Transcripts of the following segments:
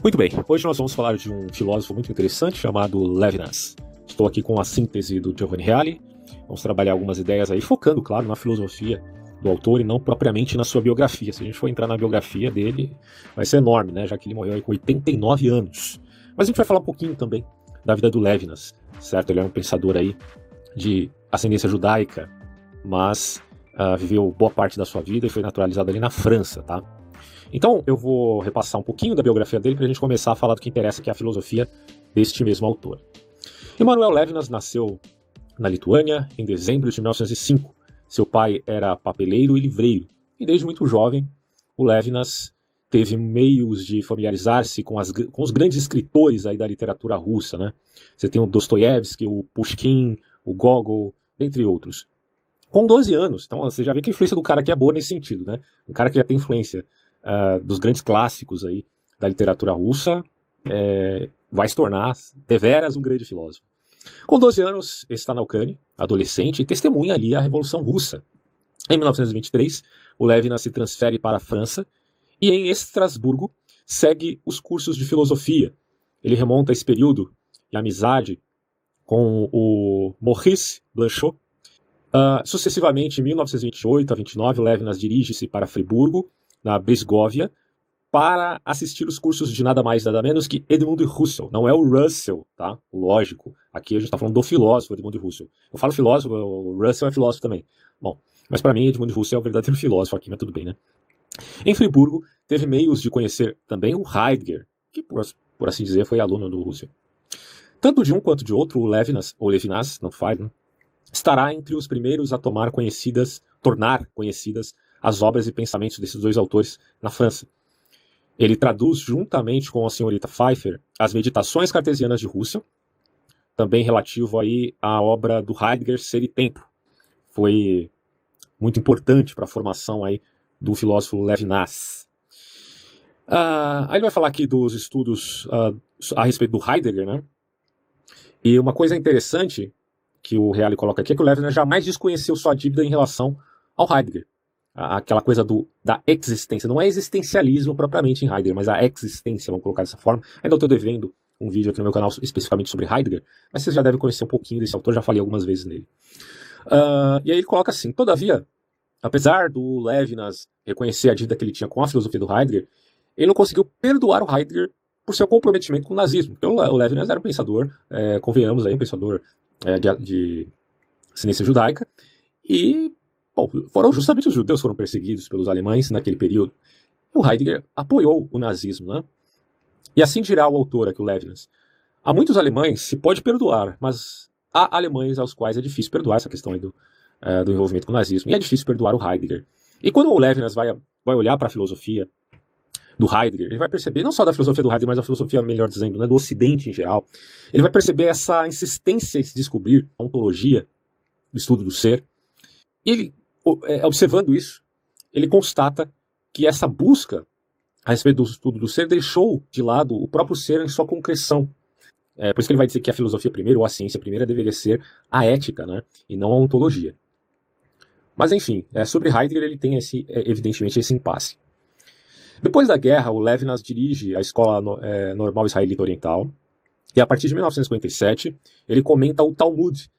Muito bem, hoje nós vamos falar de um filósofo muito interessante chamado Levinas. Estou aqui com a síntese do Giovanni Reale. Vamos trabalhar algumas ideias aí, focando, claro, na filosofia do autor e não propriamente na sua biografia. Se a gente for entrar na biografia dele, vai ser enorme, né? Já que ele morreu com 89 anos. Mas a gente vai falar um pouquinho também da vida do Levinas, certo? Ele é um pensador aí de ascendência judaica, mas uh, viveu boa parte da sua vida e foi naturalizado ali na França, tá? Então eu vou repassar um pouquinho da biografia dele para a gente começar a falar do que interessa, que é a filosofia deste mesmo autor. Emanuel Levinas nasceu na Lituânia em dezembro de 1905. Seu pai era papeleiro e livreiro, e desde muito jovem o Levinas teve meios de familiarizar-se com, com, os grandes escritores aí da literatura russa, né? Você tem o Dostoiévski, o Pushkin, o Gogol, entre outros. Com 12 anos, então você já vê que a influência do cara aqui é boa nesse sentido, né? Um cara que já tem influência uh, dos grandes clássicos aí da literatura russa, é, vai se tornar deveras um grande filósofo. Com 12 anos, está na Ucrânia, adolescente, e testemunha ali a Revolução Russa. Em 1923, o Levinas se transfere para a França e em Estrasburgo segue os cursos de filosofia. Ele remonta esse período de amizade com o Maurice Blanchot. Uh, sucessivamente, em 1928 a 29, o Levinas dirige-se para Friburgo, na Brisgóvia, para assistir os cursos de nada mais nada menos que Edmund Husserl. Não é o Russell, tá? Lógico. Aqui a gente está falando do filósofo Edmund Husserl. Eu falo filósofo, o Russell é filósofo também. Bom, mas para mim Edmund Husserl é o verdadeiro filósofo aqui, mas tudo bem, né? Em Friburgo, teve meios de conhecer também o Heidegger, que por, por assim dizer foi aluno do Husserl. Tanto de um quanto de outro, o Levinas, ou Levinas, não faz, né? estará entre os primeiros a tomar conhecidas, tornar conhecidas as obras e pensamentos desses dois autores na França. Ele traduz, juntamente com a senhorita Pfeiffer, as meditações cartesianas de Russell, também relativo aí à obra do Heidegger Ser e Tempo. Foi muito importante para a formação aí do filósofo Levinas. Uh, aí ele vai falar aqui dos estudos uh, a respeito do Heidegger, né? E uma coisa interessante que o Reale coloca aqui é que o Levinas jamais desconheceu sua dívida em relação ao Heidegger aquela coisa do, da existência. Não é existencialismo propriamente em Heidegger, mas a existência, vamos colocar dessa forma. Ainda estou devendo um vídeo aqui no meu canal especificamente sobre Heidegger, mas vocês já devem conhecer um pouquinho desse autor, já falei algumas vezes nele. Uh, e aí ele coloca assim: todavia, apesar do Levinas reconhecer a dívida que ele tinha com a filosofia do Heidegger, ele não conseguiu perdoar o Heidegger por seu comprometimento com o nazismo. Então o Levinas era um pensador, é, convenhamos aí, um pensador é, de, de ciência judaica, e Bom, foram justamente os judeus que foram perseguidos pelos alemães naquele período. O Heidegger apoiou o nazismo, né? E assim dirá o autor aqui, o Levinas. Há muitos alemães se pode perdoar, mas há alemães aos quais é difícil perdoar essa questão aí do, uh, do envolvimento com o nazismo. E é difícil perdoar o Heidegger. E quando o Levinas vai, vai olhar para a filosofia do Heidegger, ele vai perceber, não só da filosofia do Heidegger, mas da filosofia, melhor dizendo, né, do Ocidente em geral, ele vai perceber essa insistência em se descobrir a ontologia, o estudo do ser. E ele observando isso, ele constata que essa busca a respeito do estudo do ser deixou de lado o próprio ser em sua concreção. É, por isso que ele vai dizer que a filosofia primeiro, ou a ciência primeira, deveria ser a ética, né, e não a ontologia. Mas enfim, é, sobre Heidegger ele tem esse, é, evidentemente esse impasse. Depois da guerra, o Levinas dirige a Escola é, Normal Israelita Oriental, e a partir de 1957 ele comenta o Talmud,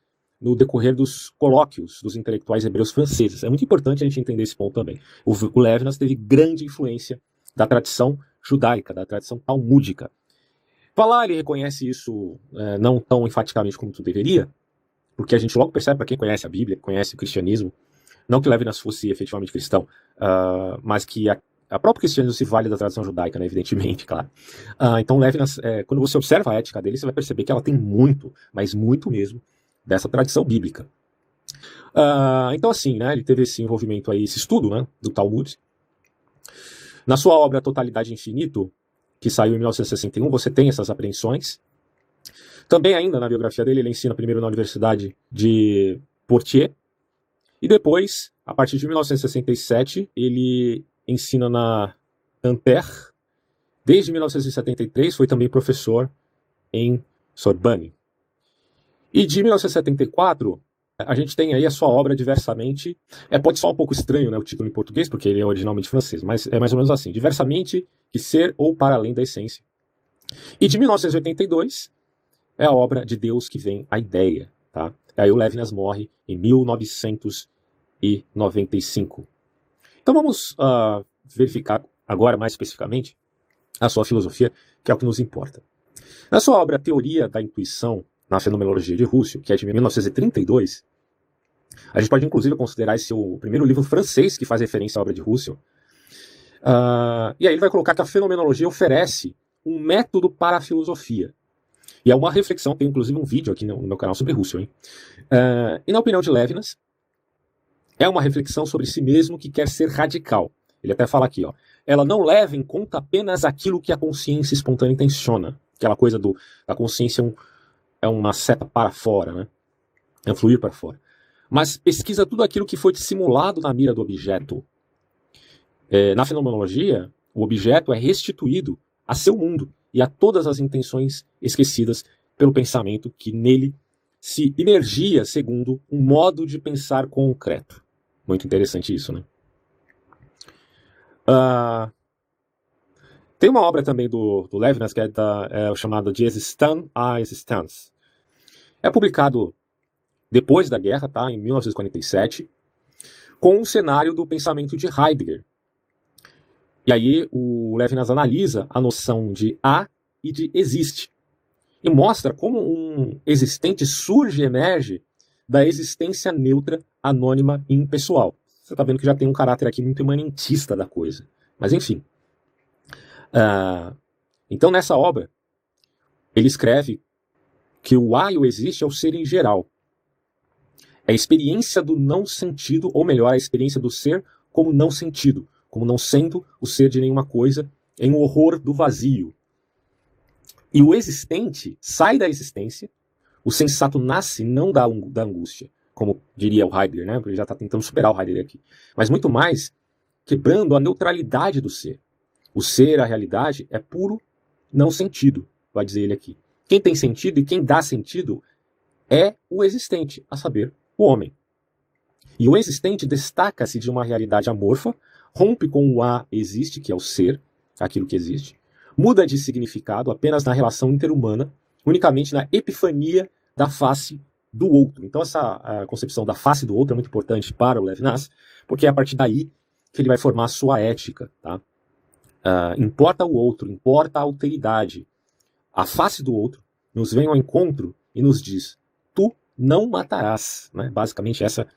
no decorrer dos colóquios dos intelectuais hebreus franceses. É muito importante a gente entender esse ponto também. O, o Levinas teve grande influência da tradição judaica, da tradição talmúdica. Falar, ele reconhece isso é, não tão enfaticamente como tu deveria, porque a gente logo percebe, para quem conhece a Bíblia, conhece o cristianismo, não que Levinas fosse efetivamente cristão, uh, mas que a, a próprio cristianismo se vale da tradição judaica, né, evidentemente, claro. Uh, então, Levinas, é, quando você observa a ética dele, você vai perceber que ela tem muito, mas muito mesmo, dessa tradição bíblica. Uh, então, assim, né, ele teve esse envolvimento aí, esse estudo né, do Talmud. Na sua obra Totalidade Infinito, que saiu em 1961, você tem essas apreensões. Também, ainda na biografia dele, ele ensina primeiro na Universidade de Poitiers, e depois, a partir de 1967, ele ensina na Nanterre. Desde 1973, foi também professor em Sorbonne. E de 1974, a gente tem aí a sua obra diversamente. É, pode soar um pouco estranho né, o título em português, porque ele é originalmente francês, mas é mais ou menos assim: diversamente, que ser ou para além da essência. E de 1982 é a obra de Deus que vem a ideia. Tá? E aí o Levinas morre em 1995. Então vamos uh, verificar agora mais especificamente a sua filosofia, que é o que nos importa. Na sua obra Teoria da Intuição na Fenomenologia de Russell, que é de 1932, a gente pode inclusive considerar esse o primeiro livro francês que faz referência à obra de Russell. Uh, e aí ele vai colocar que a fenomenologia oferece um método para a filosofia. E é uma reflexão, tem inclusive um vídeo aqui no, meu canal sobre Russell. Hein? Uh, e na opinião de Levinas, é uma reflexão sobre si mesmo que quer ser radical. Ele até fala aqui, ó, ela não leva em conta apenas aquilo que a consciência espontânea intenciona. Aquela coisa do, da consciência um, é uma seta para fora, né? É um fluir para fora. Mas pesquisa tudo aquilo que foi dissimulado na mira do objeto. É, na fenomenologia, o objeto é restituído a seu mundo e a todas as intenções esquecidas pelo pensamento que nele se imergia segundo um modo de pensar concreto. Muito interessante isso, né? Uh, tem uma obra também do, do Levinas que é, da, é chamada De Existence à Existence. É publicado depois da guerra, tá, em 1947, com um cenário do pensamento de Heidegger, e aí o Levinas analisa a noção de há e de existe. E mostra como um existente surge e emerge da existência neutra, anônima e impessoal. Você está vendo que já tem um caráter aqui muito imanentista da coisa. Mas enfim. Uh, então nessa obra, ele escreve que o há e o existe é o ser em geral. É a experiência do não sentido, ou melhor, a experiência do ser como não sentido como não sendo o ser de nenhuma coisa, em um horror do vazio. E o existente sai da existência, o sensato nasce não da, da angústia, como diria o Heidegger, né? Ele já está tentando superar o Heidegger aqui. Mas muito mais quebrando a neutralidade do ser. O ser, a realidade, é puro não sentido, vai dizer ele aqui. Quem tem sentido e quem dá sentido é o existente, a saber, o homem. E o existente destaca-se de uma realidade amorfa, rompe com o A existe, que é o ser, aquilo que existe, muda de significado apenas na relação interhumana, unicamente na epifania da face do outro. Então essa concepção da face do outro é muito importante para o Levinas, porque é a partir daí que ele vai formar a sua ética. Tá? Uh, importa o outro, importa a alteridade. A face do outro nos vem ao encontro e nos diz: tu não matarás. Né? Basicamente essa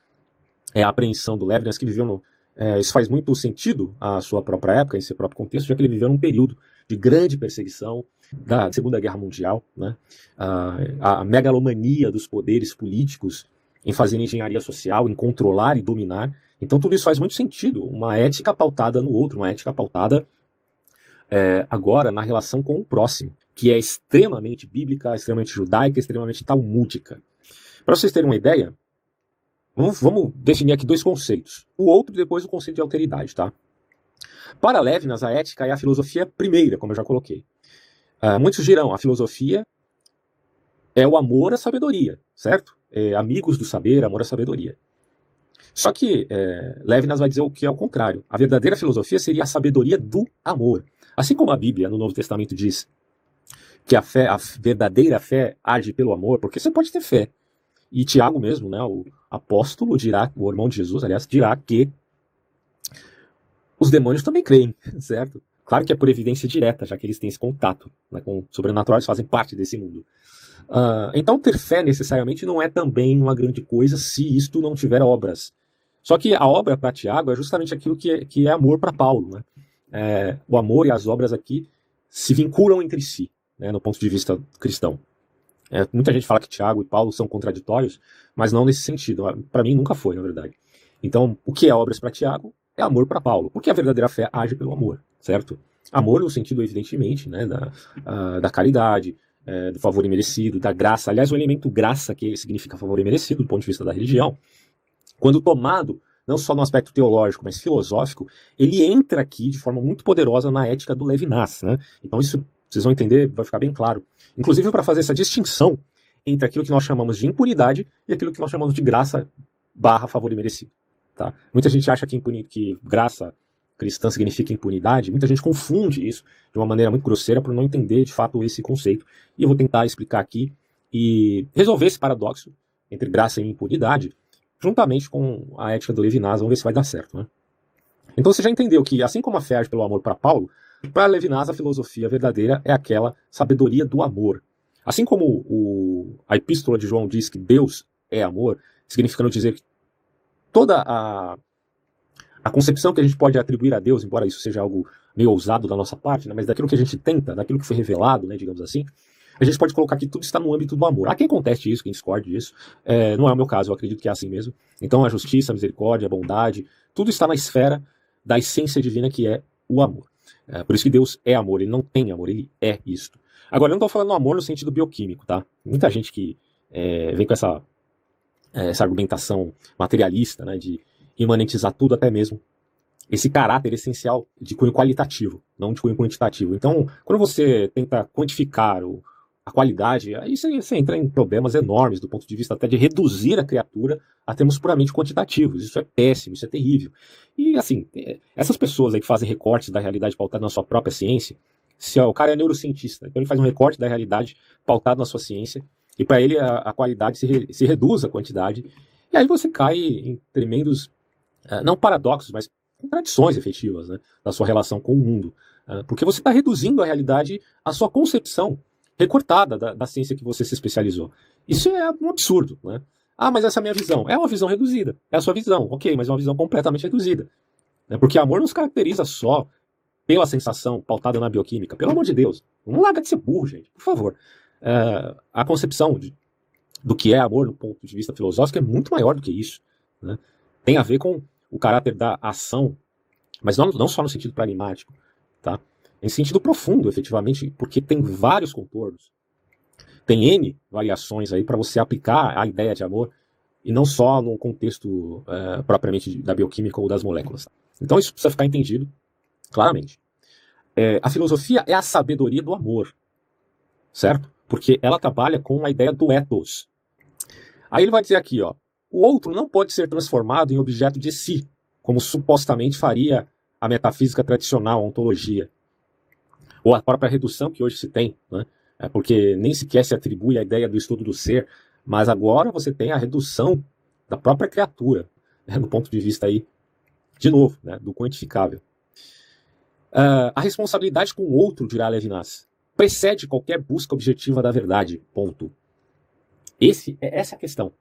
é a apreensão do Levinas que viveu no, é, isso faz muito sentido à sua própria época, em seu próprio contexto, já que ele viveu num período de grande perseguição da Segunda Guerra Mundial, né? a, a megalomania dos poderes políticos em fazer engenharia social, em controlar e dominar. Então tudo isso faz muito sentido, uma ética pautada no outro, uma ética pautada é, agora na relação com o próximo, que é extremamente bíblica, extremamente judaica, extremamente talmúdica. Para vocês terem uma ideia, Vamos, vamos definir aqui dois conceitos. O outro e depois o conceito de alteridade, tá? Para Levinas, a ética é a filosofia primeira, como eu já coloquei. Uh, muitos dirão, a filosofia é o amor à sabedoria, certo? É, amigos do saber, amor à sabedoria. Só que é, Levinas vai dizer o que é o contrário. A verdadeira filosofia seria a sabedoria do amor. Assim como a Bíblia, no Novo Testamento, diz que a fé, a verdadeira fé age pelo amor, porque você pode ter fé. E Tiago mesmo, né, o, apóstolo dirá, o irmão de Jesus, aliás, dirá que os demônios também creem, certo? Claro que é por evidência direta, já que eles têm esse contato né, com o sobrenatural, eles fazem parte desse mundo. Uh, então, ter fé necessariamente não é também uma grande coisa se isto não tiver obras. Só que a obra para Tiago é justamente aquilo que é, que é amor para Paulo. Né? É, o amor e as obras aqui se vinculam entre si, né, no ponto de vista cristão. É, muita gente fala que Tiago e Paulo são contraditórios, mas não nesse sentido. Para mim, nunca foi, na verdade. Então, o que é obras para Tiago é amor para Paulo, porque a verdadeira fé age pelo amor, certo? Amor no sentido, evidentemente, né, da, da caridade, é, do favor imerecido, da graça. Aliás, o elemento graça, que significa favor imerecido do ponto de vista da religião, quando tomado não só no aspecto teológico, mas filosófico, ele entra aqui de forma muito poderosa na ética do Levinas. Né? Então, isso vocês vão entender, vai ficar bem claro. Inclusive para fazer essa distinção entre aquilo que nós chamamos de impunidade e aquilo que nós chamamos de graça barra favor imerecido. Tá? Muita gente acha que, que graça cristã significa impunidade, muita gente confunde isso de uma maneira muito grosseira por não entender de fato esse conceito. E eu vou tentar explicar aqui e resolver esse paradoxo entre graça e impunidade, juntamente com a ética do Levinas, vamos ver se vai dar certo. Né? Então você já entendeu que, assim como a fé age pelo amor para Paulo, para Levinas a filosofia verdadeira é aquela sabedoria do amor. Assim como o, a epístola de João diz que Deus é amor, significando dizer que toda a, a concepção que a gente pode atribuir a Deus, embora isso seja algo meio ousado da nossa parte, né, mas daquilo que a gente tenta, daquilo que foi revelado, né, digamos assim, a gente pode colocar que tudo está no âmbito do amor. Há quem conteste isso, quem discorde disso. É, não é o meu caso, eu acredito que é assim mesmo. Então a justiça, a misericórdia, a bondade, tudo está na esfera da essência divina que é o amor. É, por isso que Deus é amor, ele não tem amor, ele é isto. Agora, eu não estou falando amor no sentido bioquímico, tá? Muita gente que é, vem com essa, é, essa argumentação materialista, né, de imanentizar tudo, até mesmo esse caráter essencial de cunho qualitativo, não de cunho quantitativo. Então, quando você tenta quantificar o, a qualidade, aí você, você, entra em problemas enormes do ponto de vista até de reduzir a criatura a termos puramente quantitativos. Isso é péssimo, isso é terrível. E assim, é, essas pessoas aí que fazem recortes da realidade pautada na sua própria ciência, se o cara é neurocientista, então ele faz um recorte da realidade pautado na sua ciência, e para ele a, a, qualidade se, re, se reduz a quantidade, e aí você cai em tremendos, uh, não paradoxos, mas contradições efetivas né, da sua relação com o mundo. Uh, porque você está reduzindo a realidade à sua concepção recortada da, da, ciência que você se especializou. Isso é um absurdo, né? Ah, mas essa é a minha visão. É uma visão reduzida. É a sua visão, ok, mas é uma visão completamente reduzida. Né? Porque amor não se caracteriza só pela sensação pautada na bioquímica. Pelo amor de Deus, não larga de ser burro, gente, por favor. É, a concepção de, do que é amor do ponto de vista filosófico é muito maior do que isso. Né? Tem a ver com o caráter da ação, mas não, não só no sentido pragmático, tá? Em sentido profundo, efetivamente, porque tem vários contornos. Tem N variações aí para você aplicar a ideia de amor e não só no contexto uh, propriamente da bioquímica ou das moléculas. Então isso precisa ficar entendido claramente. É, a filosofia é a sabedoria do amor, certo? Porque ela trabalha com a ideia do ethos. Aí ele vai dizer aqui, ó, o outro não pode ser transformado em objeto de si, como supostamente faria a metafísica tradicional, a ontologia ou a própria redução que hoje se tem, né? É porque nem sequer se atribui a ideia do estudo do ser, mas agora você tem a redução da própria criatura, né, ponto de vista aí, de novo, né, do quantificável. Uh, a responsabilidade com o outro, dirá Levinas, precede qualquer busca objetiva da verdade, ponto. Esse, é essa é a questão.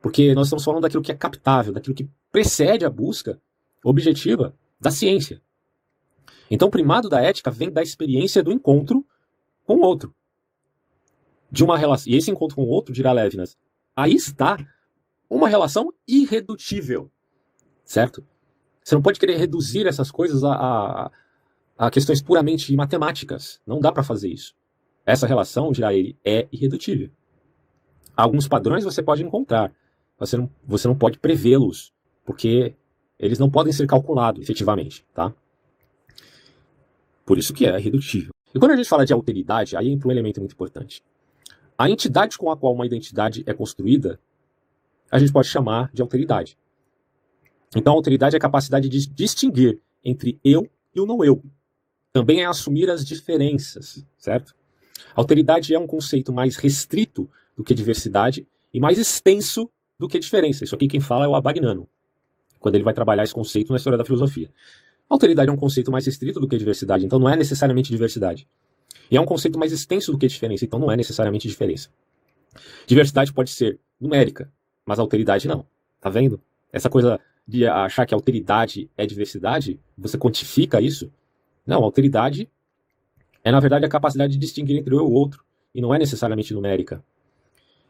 Porque nós estamos falando daquilo que é captável, daquilo que precede a busca objetiva da ciência. Então, o primado da ética vem da experiência do encontro com o outro. De uma relação. E esse encontro com o outro, dirá Levinas, aí está uma relação irredutível. Certo? Você não pode querer reduzir essas coisas a, a, a questões puramente matemáticas. Não dá para fazer isso. Essa relação, dirá ele, é irredutível. Alguns padrões você pode encontrar. Você não, você não pode prevê-los, porque eles não podem ser calculados efetivamente, tá? Por isso que é irredutível. E quando a gente fala de alteridade, aí entra um elemento muito importante. A entidade com a qual uma identidade é construída, a gente pode chamar de alteridade. Então, a alteridade é a capacidade de distinguir entre eu e o não eu. Também é assumir as diferenças, certo? Alteridade é um conceito mais restrito do que diversidade e mais extenso do que diferença. Isso aqui quem fala é o Abagnano, quando ele vai trabalhar esse conceito na história da filosofia. Alteridade é um conceito mais restrito do que diversidade, então não é necessariamente diversidade. E é um conceito mais extenso do que diferença, então não é necessariamente diferença. Diversidade pode ser numérica, mas alteridade não. Tá vendo? Essa coisa de achar que alteridade é diversidade, você quantifica isso? Não, alteridade é na verdade a capacidade de distinguir entre eu e o outro, e não é necessariamente numérica.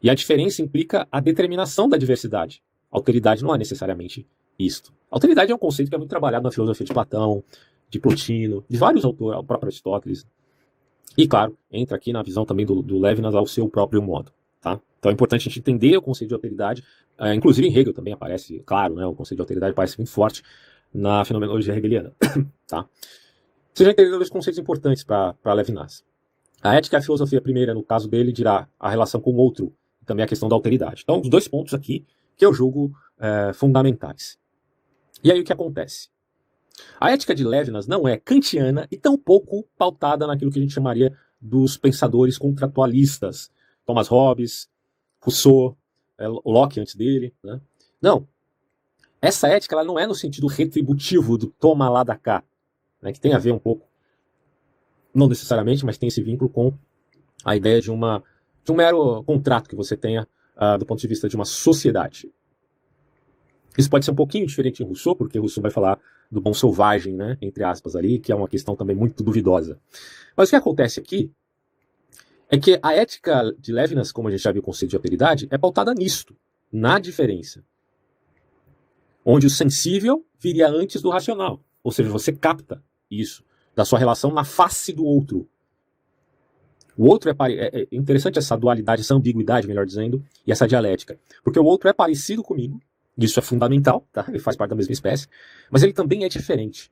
E a diferença implica a determinação da diversidade. Alteridade não é necessariamente isto. Alteridade é um conceito que é muito trabalhado na filosofia de Platão, de Plotino, de vários autores, o próprio Aristóteles. E, claro, entra aqui na visão também do, do Levinas ao seu próprio modo. Tá? Então é importante a gente entender o conceito de alteridade. É, inclusive em Hegel também aparece, claro, né, o conceito de alteridade aparece muito forte na fenomenologia hegeliana. tá? Você já entendeu dois conceitos importantes para Levinas. A ética e a filosofia primeira, no caso dele, dirá a relação com o outro, e também a questão da alteridade. Então, os dois pontos aqui que eu julgo é, fundamentais. E aí o que acontece? A ética de Levinas não é kantiana e tampouco pautada naquilo que a gente chamaria dos pensadores contratualistas. Thomas Hobbes, Rousseau, é, Locke antes dele. Né? Não. Essa ética ela não é no sentido retributivo do toma lá da cá, né, que tem a ver um pouco, não necessariamente, mas tem esse vínculo com a ideia de, uma, de um mero contrato que você tenha uh, do ponto de vista de uma sociedade. Isso pode ser um pouquinho diferente em Rousseau, porque Rousseau vai falar do bom selvagem, né, entre aspas ali, que é uma questão também muito duvidosa. Mas o que acontece aqui é que a ética de Levinas, como a gente já viu o conceito de alteridade, é pautada nisto, na diferença. Onde o sensível viria antes do racional. Ou seja, você capta isso da sua relação na face do outro. O outro é, é, é interessante essa dualidade, essa ambiguidade, melhor dizendo, e essa dialética. Porque o outro é parecido comigo, isso é fundamental, tá? ele faz parte da mesma espécie, mas ele também é diferente.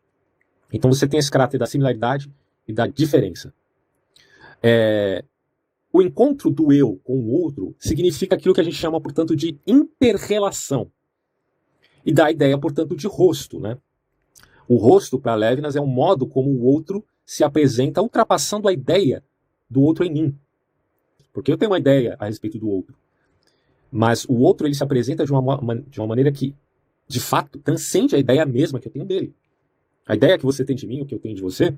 Então você tem esse caráter da similaridade e da diferença. É, o encontro do eu com o outro significa aquilo que a gente chama, portanto, de interrelação. E dá a ideia, portanto, de rosto. Né? O rosto, para Levinas, é um modo como o outro se apresenta, ultrapassando a ideia do outro em mim. Porque eu tenho uma ideia a respeito do outro. Mas o outro ele se apresenta de uma, de uma maneira que, de fato, transcende a ideia mesma que eu tenho dele. A ideia que você tem de mim, o que eu tenho de você,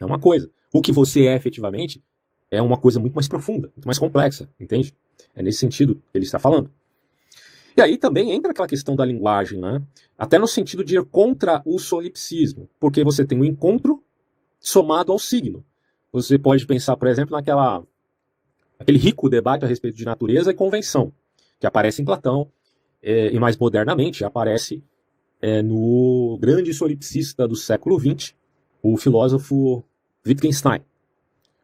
é uma coisa. O que você é efetivamente é uma coisa muito mais profunda, muito mais complexa, entende? É nesse sentido que ele está falando. E aí também entra aquela questão da linguagem, né? Até no sentido de ir contra o solipsismo, porque você tem o um encontro somado ao signo. Você pode pensar, por exemplo, naquela aquele rico debate a respeito de natureza e convenção, que aparece em Platão, é, e mais modernamente aparece é, no grande solipsista do século XX, o filósofo Wittgenstein,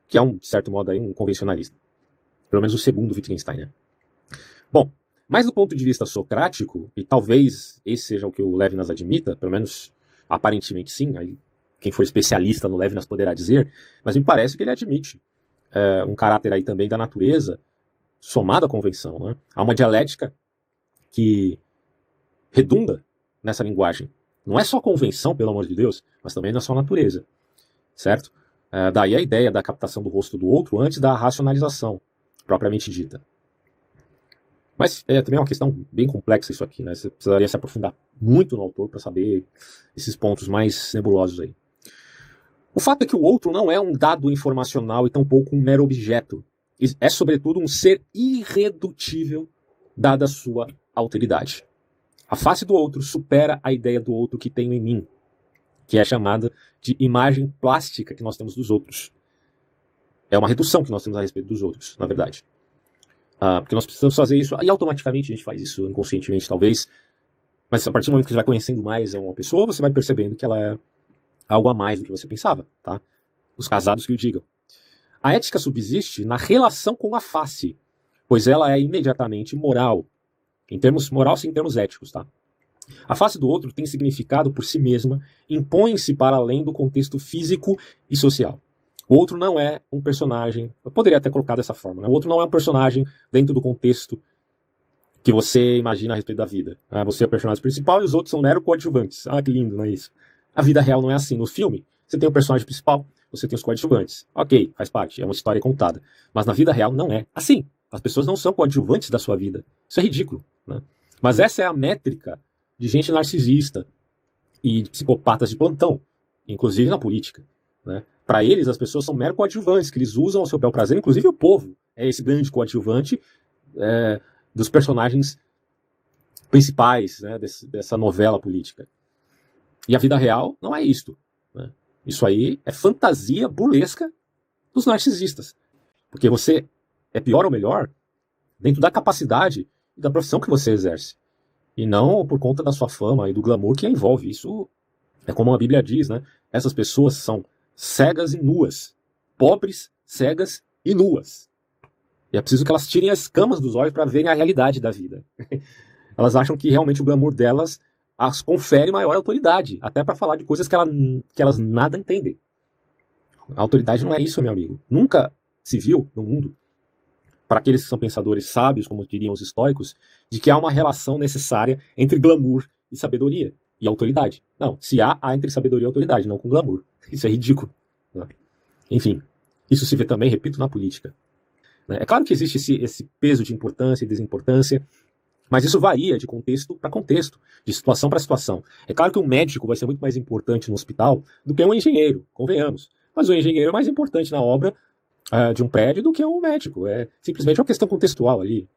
que é um, de certo modo, aí, um convencionalista. Pelo menos o segundo Wittgenstein, né? Bom, mas do ponto de vista socrático, e talvez esse seja o que o Levinas admita, pelo menos aparentemente sim, aí quem for especialista no Levinas poderá dizer, mas me parece que ele admite é, um caráter aí também da natureza somado à convenção. Né? Há uma dialética que redunda nessa linguagem. Não é só convenção, pelo amor de Deus, mas também na sua natureza, certo? É, daí a ideia da captação do rosto do outro antes da racionalização, propriamente dita. Mas é também uma questão bem complexa isso aqui, né? Você precisaria se aprofundar muito no autor para saber esses pontos mais nebulosos aí. O fato é que o outro não é um dado informacional e tampouco um mero objeto. É, sobretudo, um ser irredutível, dada a sua alteridade. A face do outro supera a ideia do outro que tenho em mim, que é chamada de imagem plástica que nós temos dos outros. É uma redução que nós temos a respeito dos outros, na verdade. Ah, porque nós precisamos fazer isso, e automaticamente a gente faz isso inconscientemente, talvez. Mas a partir do momento que você vai conhecendo mais uma pessoa, você vai percebendo que ela é algo a mais do que você pensava, tá? Os casados que o digam. A ética subsiste na relação com a face, pois ela é imediatamente moral, em termos moral sim em termos éticos, tá? A face do outro tem significado por si mesma, impõe-se para além do contexto físico e social. O outro não é um personagem, eu poderia até colocar dessa forma, né? o outro não é um personagem dentro do contexto que você imagina a respeito da vida. Ah, você é o personagem principal e os outros são mero coadjuvantes. Ah, que lindo, não é isso? A vida real não é assim. No filme, você tem o personagem principal, você tem os coadjuvantes. Ok, faz parte, é uma história contada. Mas na vida real não é assim. As pessoas não são coadjuvantes da sua vida. Isso é ridículo. Né? Mas essa é a métrica de gente narcisista e de psicopatas de plantão, inclusive na política. Né? Para eles, as pessoas são mero coadjuvantes, que eles usam ao seu bel prazer, inclusive o povo é esse grande coadjuvante é, dos personagens principais né, desse, dessa novela política. E a vida real não é isto. Isso aí é fantasia burlesca dos narcisistas. Porque você é pior ou melhor dentro da capacidade e da profissão que você exerce. E não por conta da sua fama e do glamour que a envolve. Isso é como a Bíblia diz, né? Essas pessoas são cegas e nuas. Pobres, cegas e nuas. E é preciso que elas tirem as camas dos olhos para verem a realidade da vida. elas acham que realmente o glamour delas as confere maior autoridade, até para falar de coisas que, ela, que elas nada entendem. A autoridade não é isso, meu amigo. Nunca se viu no mundo, para aqueles que são pensadores sábios, como diriam os estoicos, de que há uma relação necessária entre glamour e sabedoria. e autoridade. Não, se há, há entre sabedoria e autoridade, não com glamour. Isso é ridículo. Né? Enfim, isso se vê também, repito, na política. Né? É claro que existe esse, esse peso de importância e desimportância, mas isso varia de contexto para contexto, de situação para situação. É claro que um médico vai ser muito mais importante no hospital do que um engenheiro, convenhamos. Mas o engenheiro é mais importante na obra uh, de um prédio do que um médico. É simplesmente uma questão contextual ali.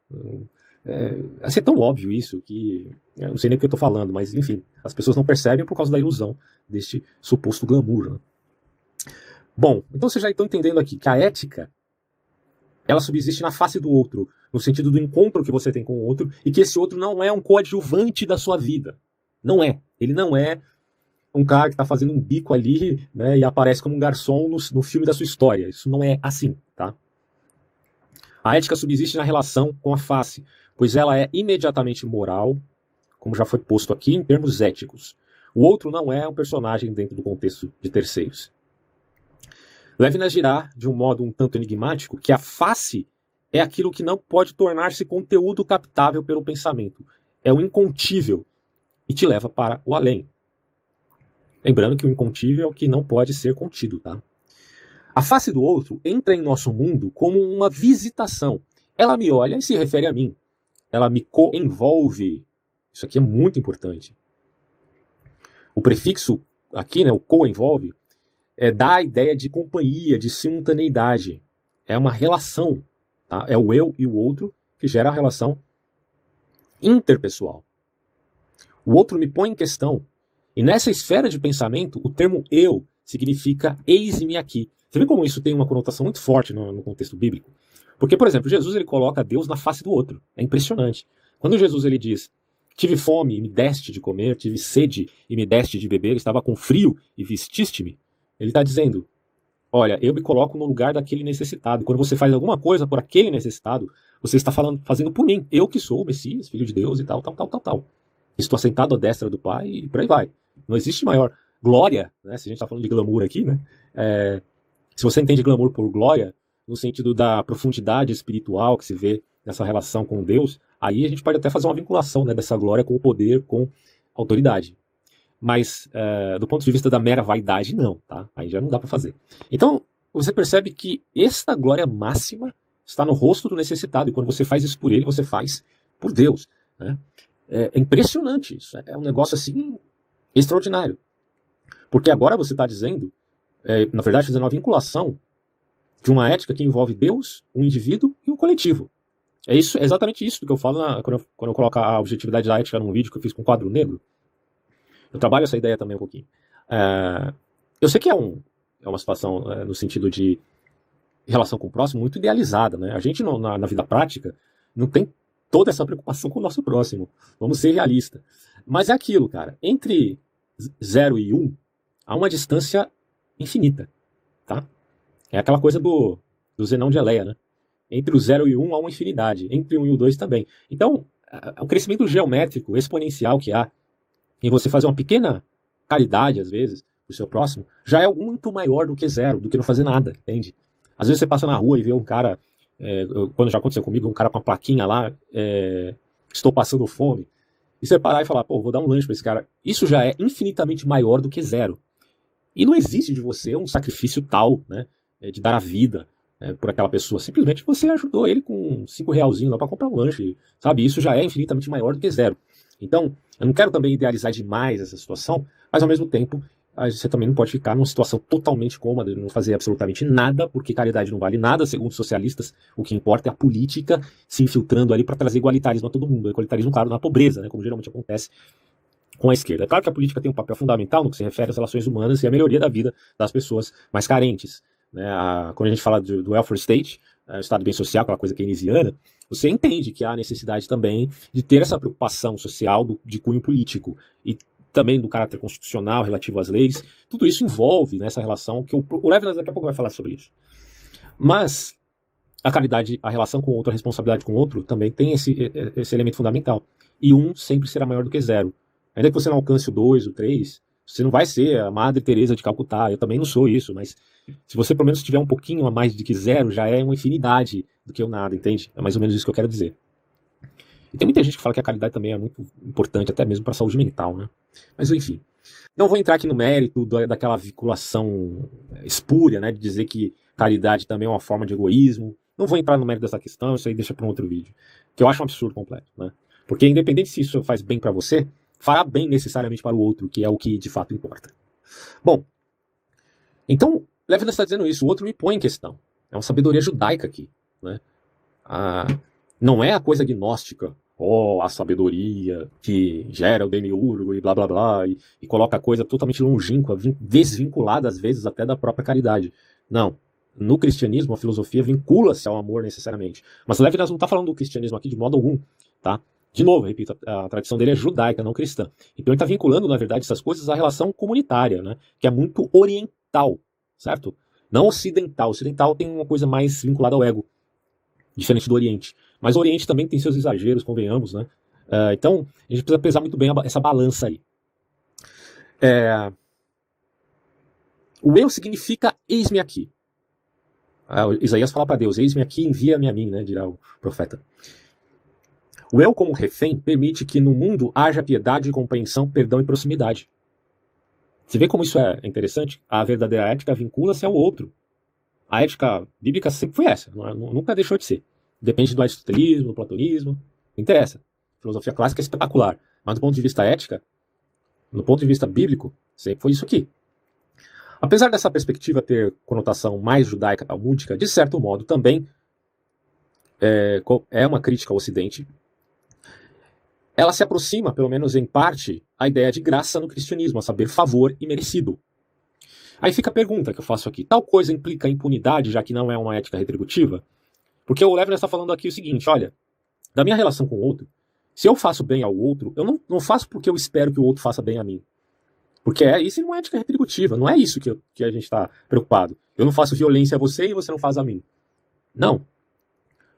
É, é tão óbvio isso que eu não sei nem o que eu estou falando, mas enfim, as pessoas não percebem por causa da ilusão deste suposto glamour. Né? Bom, então vocês já estão entendendo aqui que a ética ela subsiste na face do outro, no sentido do encontro que você tem com o outro, e que esse outro não é um coadjuvante da sua vida. Não é. Ele não é um cara que está fazendo um bico ali né, e aparece como um garçom no, no filme da sua história. Isso não é assim, tá? A ética subsiste na relação com a face, pois ela é imediatamente moral, como já foi posto aqui, em termos éticos. O outro não é um personagem dentro do contexto de terceiros. Leve-nos girar de um modo um tanto enigmático que a face é aquilo que não pode tornar-se conteúdo captável pelo pensamento. É o incontível e te leva para o além. Lembrando que o incontível é o que não pode ser contido, tá? A face do outro entra em nosso mundo como uma visitação. Ela me olha e se refere a mim. Ela me co-envolve. Isso aqui é muito importante. O prefixo aqui, né, o co-envolve, é, dá a ideia de companhia, de simultaneidade. É uma relação. Tá? É o eu e o outro que gera a relação interpessoal. O outro me põe em questão. E nessa esfera de pensamento, o termo eu significa eis-me aqui. Você vê como isso tem uma conotação muito forte no, no, contexto bíblico? Porque, por exemplo, Jesus ele coloca Deus na face do outro. É impressionante. Quando Jesus ele diz: Tive fome e me deste de comer, tive sede e me deste de beber, estava com frio e vestiste-me. Ele está dizendo: olha, eu me coloco no lugar daquele necessitado. Quando você faz alguma coisa por aquele necessitado, você está falando, fazendo por mim. Eu que sou o Messias, filho de Deus e tal, tal, tal, tal, tal. Estou assentado à destra do Pai e por aí vai. Não existe maior glória, né? Se a gente está falando de glamour aqui, né? É, se você entende glamour por glória, no sentido da profundidade espiritual que se vê nessa relação com Deus, aí a gente pode até fazer uma vinculação né, dessa glória com o poder, com autoridade. Mas uh, do ponto de vista da mera vaidade, não, tá? Aí já não dá para fazer. Então, você percebe que esta glória máxima está no rosto do necessitado. E quando você faz isso por ele, você faz por Deus. Né? É, é impressionante isso. É um negócio assim extraordinário. Porque agora você está dizendo, é, na verdade, fazendo uma vinculação de uma ética que envolve Deus, um indivíduo e um coletivo. É isso, é exatamente isso que eu falo na, quando, eu, quando eu coloco a objetividade da ética num vídeo que eu fiz com o quadro negro. Eu trabalho essa ideia também um pouquinho. É, eu sei que é, um, é uma situação é, no sentido de relação com o próximo muito idealizada, né? A gente no, na, na, vida prática não tem toda essa preocupação com o nosso próximo. Vamos ser realistas. Mas é aquilo, cara. Entre 0 e 1 um, há uma distância infinita, tá? É aquela coisa do, do Zenão de Eleia, né? Entre o 0 e o 1 um, há uma infinidade. Entre o 1 um e o 2 também. Então, o crescimento geométrico exponencial que há em você fazer uma pequena caridade, às vezes, pro seu próximo, já é muito maior do que zero, do que não fazer nada, entende? Às vezes você passa na rua e vê um cara, é, quando já aconteceu comigo, um cara com uma plaquinha lá, é, estou passando fome, e você parar e falar, pô, vou dar um lanche para esse cara, isso já é infinitamente maior do que zero. E não existe de você um sacrifício tal, né, é, de dar a vida é, por aquela pessoa. Simplesmente você ajudou ele com cinco realzinhos lá para comprar um lanche, sabe? Isso já é infinitamente maior do que zero. Então, eu não quero também idealizar demais essa situação, mas ao mesmo tempo, você também não pode ficar numa situação totalmente cômoda, não fazer absolutamente nada, porque caridade não vale nada, segundo os socialistas, o que importa é a política se infiltrando ali para trazer igualitarismo a todo mundo. Igualitarismo, claro, na pobreza, né, como geralmente acontece com a esquerda. É claro que a política tem um papel fundamental no que se refere às relações humanas e à melhoria da vida das pessoas mais carentes. Né? A, quando a gente fala do, do welfare state, é, Estado bem social, aquela coisa keynesiana, você entende que há necessidade também de ter essa preocupação social do, de cunho político e também do caráter constitucional relativo às leis. Tudo isso envolve nessa relação que o, o Levinas daqui a pouco vai falar sobre isso. Mas a caridade, a relação com o outro, a responsabilidade com o outro, também tem esse, esse elemento fundamental. E um sempre será maior do que zero. Ainda que você não alcance o dois, o três, você não vai ser a Madre Teresa de Calcutá. Eu também não sou isso, mas se você pelo menos tiver um pouquinho a mais de que zero, já é uma infinidade do que o nada, entende? É mais ou menos isso que eu quero dizer. E tem muita gente que fala que a caridade também é muito importante, até mesmo para a saúde mental, né? Mas enfim, não vou entrar aqui no mérito daquela vinculação espúria, né, de dizer que caridade também é uma forma de egoísmo. Não vou entrar no mérito dessa questão, isso aí deixa para um outro vídeo, que eu acho um absurdo completo, né? Porque independente se isso faz bem para você, fará bem necessariamente para o outro, que é o que de fato importa. Bom, então Levinas está dizendo isso, o outro me põe em questão. É uma sabedoria judaica aqui, né? Não é a coisa gnóstica, oh, a sabedoria que gera o demiurgo e blá blá blá, e, e coloca a coisa totalmente longínqua, desvinculada às vezes até da própria caridade. Não. No cristianismo, a filosofia vincula-se ao amor necessariamente. Mas Levinas não está falando do cristianismo aqui de modo algum, tá? De novo, repito, a, tradição dele é judaica, não cristã. Então ele está vinculando, na verdade, essas coisas à relação comunitária, né? Que é muito oriental, certo? Não ocidental. Ocidental tem uma coisa mais vinculada ao ego, diferente do Oriente. Mas o Oriente também tem seus exageros, convenhamos, né? Uh, então, a gente precisa pesar muito bem essa balança aí. É... O eu significa eis-me aqui. Ah, Isaías fala para Deus: eis-me aqui, envia-me a mim, né? Dirá o profeta. O eu, como refém, permite que no mundo haja piedade, compreensão, perdão e proximidade. Você vê como isso é interessante? A verdadeira ética vincula-se ao outro. A ética bíblica sempre foi essa, é, nunca deixou de ser. Depende do aristotelismo, do platonismo, não interessa. A filosofia clássica é espetacular, mas do ponto de vista ética, no ponto de vista bíblico, sempre foi isso aqui. Apesar dessa perspectiva ter conotação mais judaica talmúdica, de certo modo também é, é uma crítica ao Ocidente. Ela se aproxima, pelo menos em parte, à ideia de graça no cristianismo, a saber, favor e merecido. Aí fica a pergunta que eu faço aqui: tal coisa implica impunidade, já que não é uma ética retributiva? Porque o Levinas está falando aqui o seguinte: olha, da minha relação com o outro, se eu faço bem ao outro, eu não, não faço porque eu espero que o outro faça bem a mim. Porque é, isso não é ética retributiva, não é isso que, eu, que a gente está preocupado. Eu não faço violência a você e você não faz a mim. Não.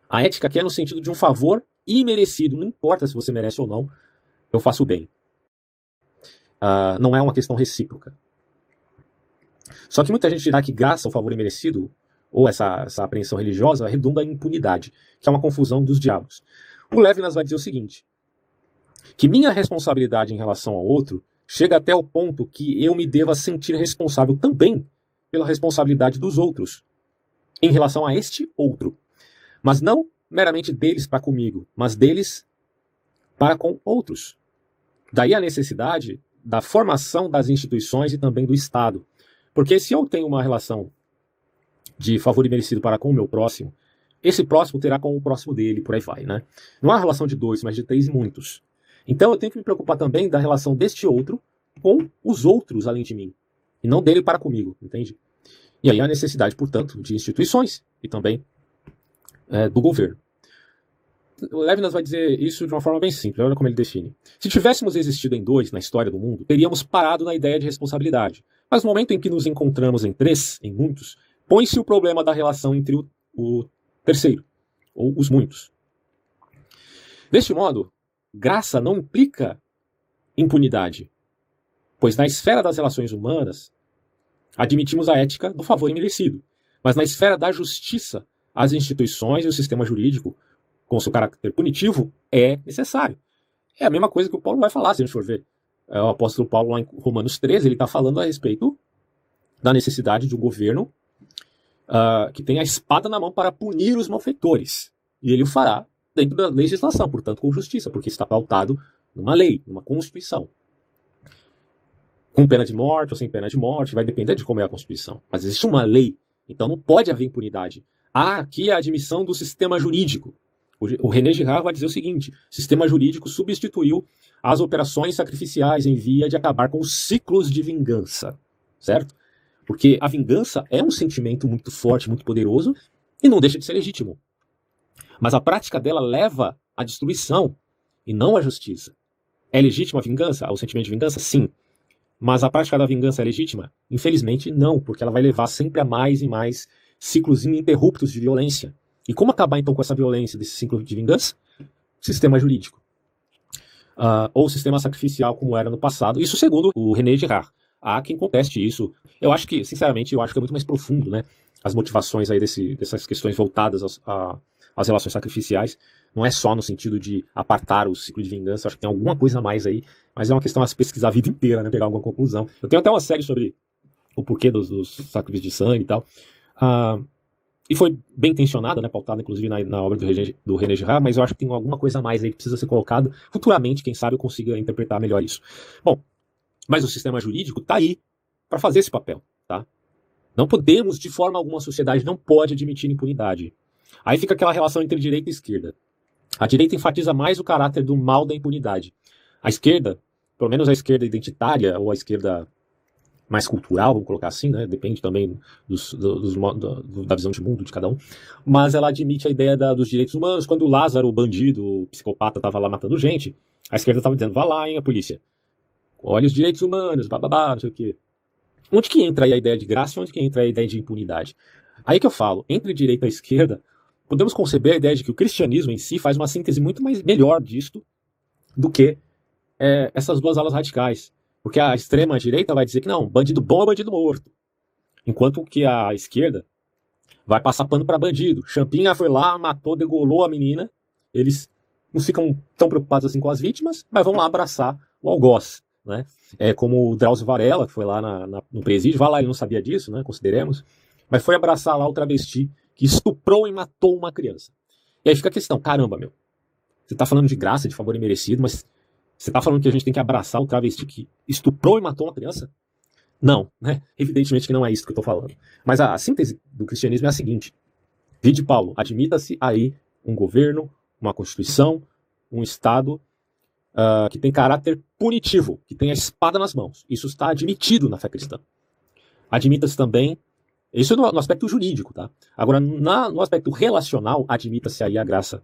A ética aqui é no sentido de um favor imerecido, não importa se você merece ou não, eu faço o bem. Uh, não é uma questão recíproca. Só que muita gente dirá que graça ou favor imerecido, ou essa, essa apreensão religiosa, redunda em impunidade, que é uma confusão dos diabos. O Levinas vai dizer o seguinte: que minha responsabilidade em relação ao outro chega até o ponto que eu me deva sentir responsável também pela responsabilidade dos outros em relação a este outro. Mas não meramente deles para comigo, mas deles para com outros. Daí a necessidade da formação das instituições e também do Estado. Porque se eu tenho uma relação de favor e merecido para com o meu próximo, esse próximo terá com o próximo dele, por aí vai, né? Não uma relação de dois, mas de três e muitos. Então eu tenho que me preocupar também da relação deste outro com os outros além de mim, e não dele para comigo, entende? E aí a necessidade, portanto, de instituições e também é, do governo. Levinas vai dizer isso de uma forma bem simples, olha como ele define. Se tivéssemos existido em dois na história do mundo, teríamos parado na ideia de responsabilidade. Mas no momento em que nos encontramos em três, em muitos, põe-se o problema da relação entre o, o terceiro, ou os muitos. Deste modo, graça não implica impunidade, pois na esfera das relações humanas admitimos a ética do favor imerecido, mas na esfera da justiça, as instituições e o sistema jurídico, com seu caráter punitivo, é necessário. É a mesma coisa que o Paulo vai falar, se a gente for ver. É, o apóstolo Paulo, lá em Romanos 13, ele está falando a respeito da necessidade de um governo uh, que tenha a espada na mão para punir os malfeitores. E ele o fará dentro da legislação, portanto, com justiça, porque está pautado numa lei, numa constituição. Com pena de morte ou sem pena de morte, vai depender de como é a constituição. Mas existe uma lei, então não pode haver impunidade. Há aqui a admissão do sistema jurídico. O René Girard vai dizer o seguinte: sistema jurídico substituiu as operações sacrificiais em via de acabar com os ciclos de vingança, certo? Porque a vingança é um sentimento muito forte, muito poderoso e não deixa de ser legítimo. Mas a prática dela leva à destruição e não à justiça. É legítima a vingança? O sentimento de vingança? Sim. Mas a prática da vingança é legítima? Infelizmente, não, porque ela vai levar sempre a mais e mais ciclos ininterruptos de violência. E como acabar então com essa violência desse ciclo de vingança? Sistema jurídico. Uh, ou sistema sacrificial, como era no passado. Isso segundo o René Girard. Há quem conteste isso. Eu acho que, sinceramente, eu acho que é muito mais profundo, né? As motivações aí desse, dessas questões voltadas às, a, às relações sacrificiais Não é só no sentido de apartar o ciclo de vingança, acho que tem alguma coisa a mais aí, mas é uma questão a se pesquisar a vida inteira, né? Pegar alguma conclusão. Eu tenho até uma série sobre o porquê dos, dos sacrifícios de sangue e tal. Uh, e foi bem intencionada, né, pautada inclusive na, na obra do, René, do René Girard, mas eu acho que tem alguma coisa a mais aí que precisa ser colocado. Futuramente, quem sabe eu consiga interpretar melhor isso. Bom, mas o sistema jurídico está aí para fazer esse papel, tá? Não podemos, de forma alguma, a sociedade não pode admitir impunidade. Aí fica aquela relação entre direita e esquerda. A direita enfatiza mais o caráter do mal da impunidade. A esquerda, pelo menos a esquerda identitária ou a esquerda mais cultural, vamos colocar assim, né? Depende também dos, dos, do, da visão de mundo de cada um. Mas ela admite a ideia da, dos direitos humanos. Quando o Lázaro, o bandido, o psicopata, estava lá matando gente, a esquerda estava dizendo: vá lá, hein, a polícia. Olha os direitos humanos, bababá, não sei o quê. Onde que entra aí a ideia de graça e onde que entra a ideia de impunidade? Aí que eu falo, entre direita e esquerda, podemos conceber a ideia de que o cristianismo em si faz uma síntese muito mais melhor disto do que é, essas duas alas radicais. Porque a extrema direita vai dizer que não, bandido bom é bandido morto. Enquanto que a esquerda vai passar pano para bandido. Champinha foi lá, matou, degolou a menina. Eles não ficam tão preocupados assim com as vítimas, mas vão lá abraçar o algoz. Né? É como o Drauzio Varela, que foi lá na, na, no presídio, vai lá, ele não sabia disso, né? consideremos, mas foi abraçar lá o travesti que estuprou e matou uma criança. E aí fica a questão, caramba, meu, você está falando de graça, de favor imerecido, mas você está falando que a gente tem que abraçar o travesti que estuprou e matou uma criança? Não, né? Evidentemente que não é isso que eu estou falando. Mas a, a, síntese do cristianismo é a seguinte: Vide Paulo, admita-se aí um governo, uma constituição, um Estado uh, que tem caráter punitivo, que tem a espada nas mãos. Isso está admitido na fé cristã. Admita-se também, isso no, no, aspecto jurídico, tá? Agora, na, no aspecto relacional, admita-se aí a graça,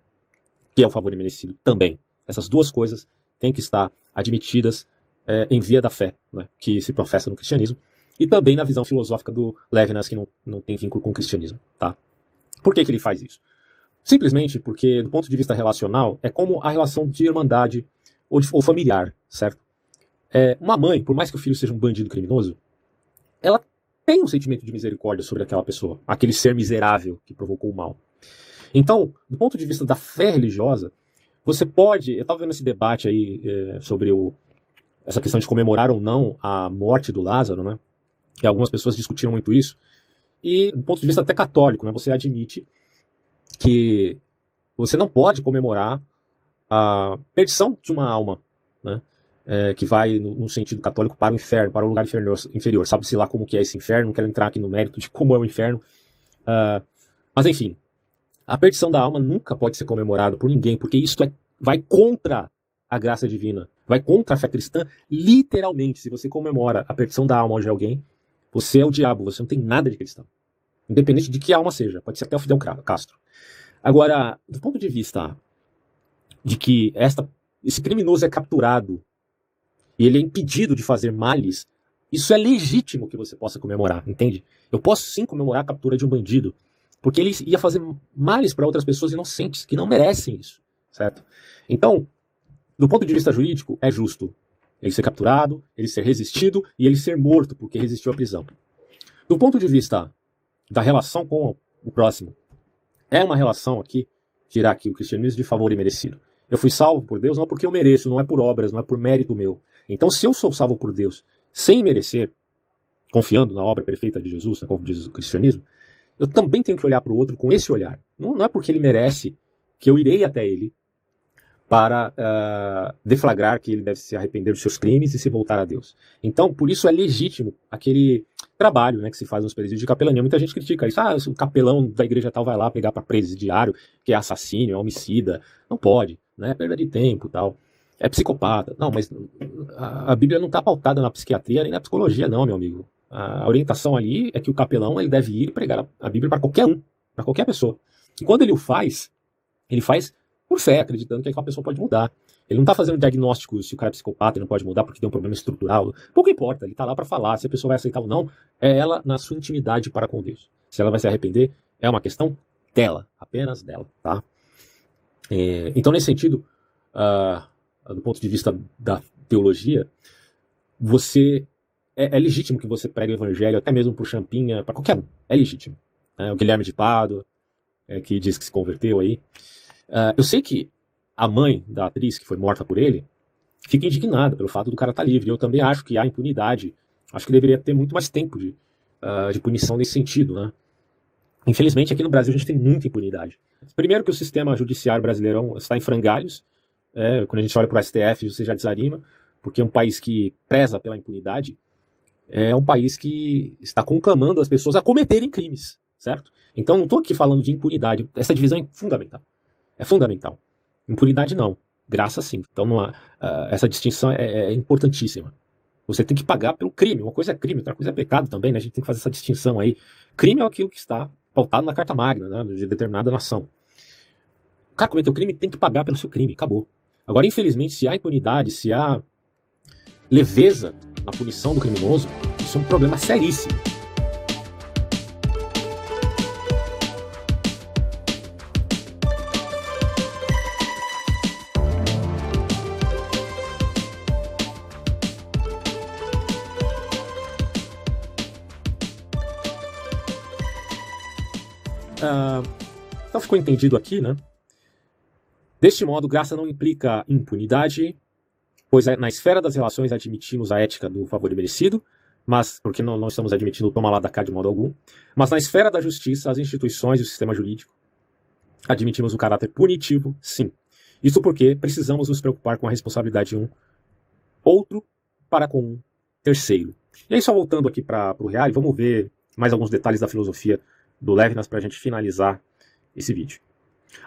que é o favor imerecido também. Essas duas coisas têm que estar admitidas é, em via da fé, né, que se professa no cristianismo, e também na visão filosófica do Levinas, que não, não tem vínculo com o cristianismo. Tá? Por que, que ele faz isso? Simplesmente porque, do ponto de vista relacional, é como a relação de irmandade ou, de, ou familiar, certo? É, uma mãe, por mais que o filho seja um bandido criminoso, ela tem um sentimento de misericórdia sobre aquela pessoa, aquele ser miserável que provocou o mal. Então, do ponto de vista da fé religiosa, você pode. Eu estava vendo esse debate aí é, sobre o, essa questão de comemorar ou não a morte do Lázaro, né? E algumas pessoas discutiram muito isso. E, do ponto de vista até católico, né, você admite que você não pode comemorar a perdição de uma alma, né? É, que vai no, no, sentido católico para o inferno, para o lugar inferior. inferior. Sabe-se lá como que é esse inferno, não quero entrar aqui no mérito de como é o inferno. Uh, mas enfim, a perdição da alma nunca pode ser comemorada por ninguém, porque isso é, vai contra a graça divina, vai contra a fé cristã, literalmente. Se você comemora a perdição da alma de alguém, você é o diabo, você não tem nada de cristão. Independente de que alma seja, pode ser até o Fidel Castro. Agora, do ponto de vista de que esta, esse criminoso é capturado e ele é impedido de fazer males, isso é legítimo que você possa comemorar, entende? Eu posso sim comemorar a captura de um bandido, porque ele ia fazer males para outras pessoas inocentes que não merecem isso, certo? Então, do ponto de vista jurídico, é justo ele ser capturado, ele ser resistido e ele ser morto porque resistiu à prisão. Do ponto de vista da relação com o próximo, é uma relação aqui, tirar aqui o cristianismo de favor e merecido. Eu fui salvo por Deus não porque eu mereço, não é por obras, não é por mérito meu. Então, se eu sou salvo por Deus sem merecer, confiando na obra perfeita de Jesus, como diz o cristianismo, eu também tenho que olhar para o outro com esse olhar. Não, não, é porque ele merece que eu irei até ele para uh, deflagrar que ele deve se arrepender dos seus crimes e se voltar a Deus. Então, por isso é legítimo aquele trabalho né, que se faz nos presídios de capelania. Muita gente critica isso. Ah, o capelão da igreja tal vai lá pegar para presidiário, que é assassino, é homicida. Não pode, né? É perda de tempo tal. É psicopata. Não, mas a, Bíblia não está pautada na psiquiatria nem na psicologia, não, meu amigo. A orientação ali é que o capelão ele deve ir pregar a Bíblia para qualquer um, para qualquer pessoa. E quando ele o faz, ele faz por fé, acreditando que aquela pessoa pode mudar. Ele não está fazendo diagnóstico se o cara é psicopata e não pode mudar porque tem um problema estrutural. Pouco importa, ele está lá para falar. Se a pessoa vai aceitar ou não, é ela na sua intimidade para com Deus. Se ela vai se arrepender, é uma questão dela, apenas dela, tá? É, então, nesse sentido, uh, do ponto de vista da teologia, você é, é, legítimo que você pregue o evangelho, até mesmo o Champinha, para qualquer um. É legítimo. É, o Guilherme de Pado, é, que diz que se converteu aí. Uh, eu sei que a mãe da atriz que foi morta por ele fica indignada pelo fato do cara estar tá livre. Eu também acho que há impunidade. Acho que deveria ter muito mais tempo de, uh, de punição nesse sentido, né? Infelizmente, aqui no Brasil a gente tem muita impunidade. Primeiro que o sistema judiciário brasileiro está em frangalhos. É, quando a gente olha para o STF, você já desanima, porque é um país que preza pela impunidade. É um país que está conclamando as pessoas a cometerem crimes, certo? Então, não estou aqui falando de impunidade. Essa divisão é fundamental. É fundamental. Impunidade não. Graça sim. Então, uh, essa distinção é, é importantíssima. Você tem que pagar pelo crime. Uma coisa é crime, outra coisa é pecado também, né? A gente tem que fazer essa distinção aí. Crime é aquilo que está pautado na Carta Magna, né? de determinada nação. O cara cometeu crime, tem que pagar pelo seu crime. Acabou. Agora, infelizmente, se há impunidade, se há leveza na punição do criminoso, isso é um problema seríssimo. Uh, então ficou entendido aqui, né? Deste modo, graça não implica impunidade, pois é, na esfera das relações admitimos a ética do favor merecido, mas porque não, não estamos admitindo o toma lá da cá de modo algum, mas na esfera da justiça, as instituições e o sistema jurídico admitimos o caráter punitivo, sim. Isso porque precisamos nos preocupar com a responsabilidade de um outro para com um terceiro. E aí, só voltando aqui para o real, vamos ver mais alguns detalhes da filosofia do Levinas para a gente finalizar esse vídeo.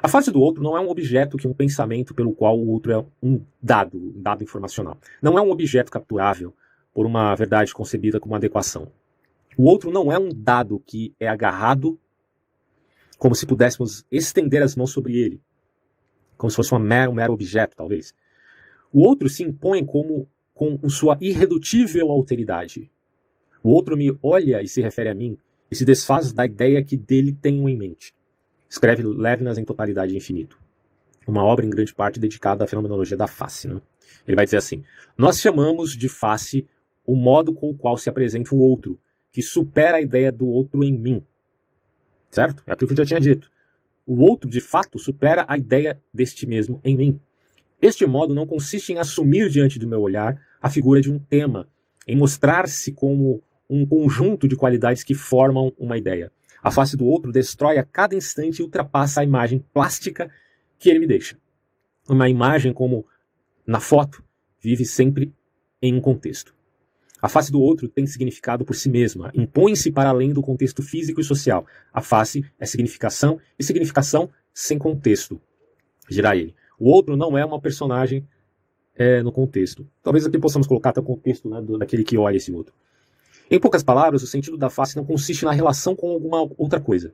A face do outro não é um objeto que um pensamento pelo qual o outro é um dado, um dado informacional. Não é um objeto capturável por uma verdade concebida como adequação. O outro não é um dado que é agarrado como se pudéssemos estender as mãos sobre ele, como se fosse uma um mero objeto, talvez. O outro se impõe como com sua irredutível alteridade. O outro me olha e se refere a mim e se desfaz da ideia que dele tenho em mente. Escreve Levinas em Totalidade e Infinito, uma obra em grande parte dedicada à fenomenologia da face. Né? Ele vai dizer assim: Nós chamamos de face o modo com o qual se apresenta o outro, que supera a ideia do outro em mim. Certo? É aquilo que eu já tinha dito. O outro, de fato, supera a ideia deste mesmo em mim. Este modo não consiste em assumir diante do meu olhar a figura de um tema, em mostrar-se como um conjunto de qualidades que formam uma ideia. A face do outro destrói a cada instante e ultrapassa a imagem plástica que ele me deixa. Uma imagem como na foto vive sempre em um contexto. A face do outro tem significado por si mesma, impõe-se para além do contexto físico e social. A face é significação e significação sem contexto, dirá ele. O outro não é uma personagem é, no contexto. Talvez aqui possamos colocar até o contexto né, do, daquele que olha esse outro. Em poucas palavras, o sentido da face não consiste na relação com alguma outra coisa.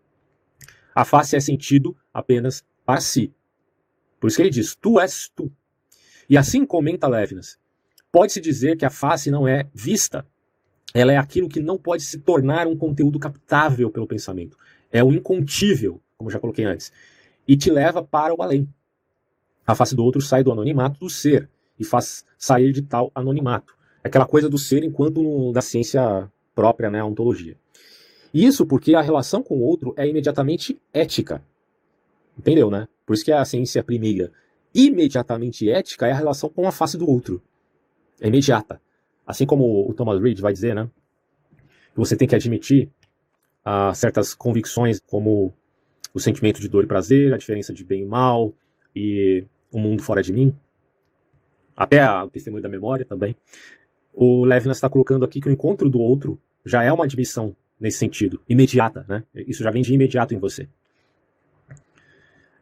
A face é sentido apenas para si. Por isso que ele diz: Tu és tu. E assim comenta Levinas: pode-se dizer que a face não é vista. Ela é aquilo que não pode se tornar um conteúdo captável pelo pensamento. É o incontível, como já coloquei antes, e te leva para o além. A face do outro sai do anonimato do ser e faz sair de tal anonimato aquela coisa do ser enquanto da ciência própria, né, a ontologia. Isso porque a relação com o outro é imediatamente ética. Entendeu, né? Por isso que a ciência primeira. Imediatamente ética é a relação com a face do outro. É imediata. Assim como o Thomas Reid vai dizer, né? Você tem que admitir ah, certas convicções como o sentimento de dor e prazer, a diferença de bem e mal e o mundo fora de mim. Até o testemunho da memória também o Levinas está colocando aqui que o encontro do outro já é uma admissão nesse sentido, imediata, né? Isso já vem de imediato em você.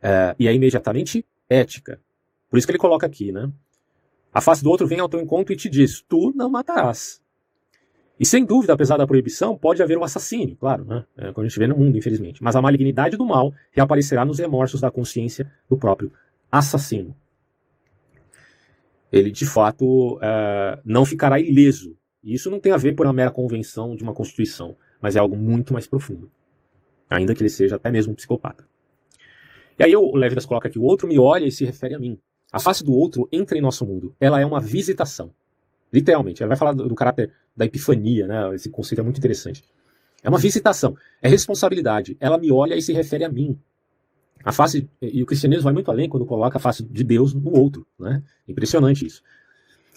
É, e é imediatamente ética. Por isso que ele coloca aqui, né? A face do outro vem ao teu encontro e te diz: Tu não matarás. E sem dúvida, apesar da proibição, pode haver um assassínio, claro, né? É, a gente vê no mundo, infelizmente. Mas a malignidade do mal reaparecerá nos remorsos da consciência do próprio assassino ele de fato uh, não ficará ileso. E isso não tem a ver por uma mera convenção de uma Constituição, mas é algo muito mais profundo. Ainda que ele seja até mesmo um psicopata. E aí o Levinas coloca que o outro me olha e se refere a mim. A face do outro entra em nosso mundo. Ela é uma visitação. Literalmente. Ela vai falar do, do caráter da epifania, né? Esse conceito é muito interessante. É uma visitação. É responsabilidade. Ela me olha e se refere a mim. A face, e o cristianismo vai muito além quando coloca a face de Deus no outro, né? Impressionante isso.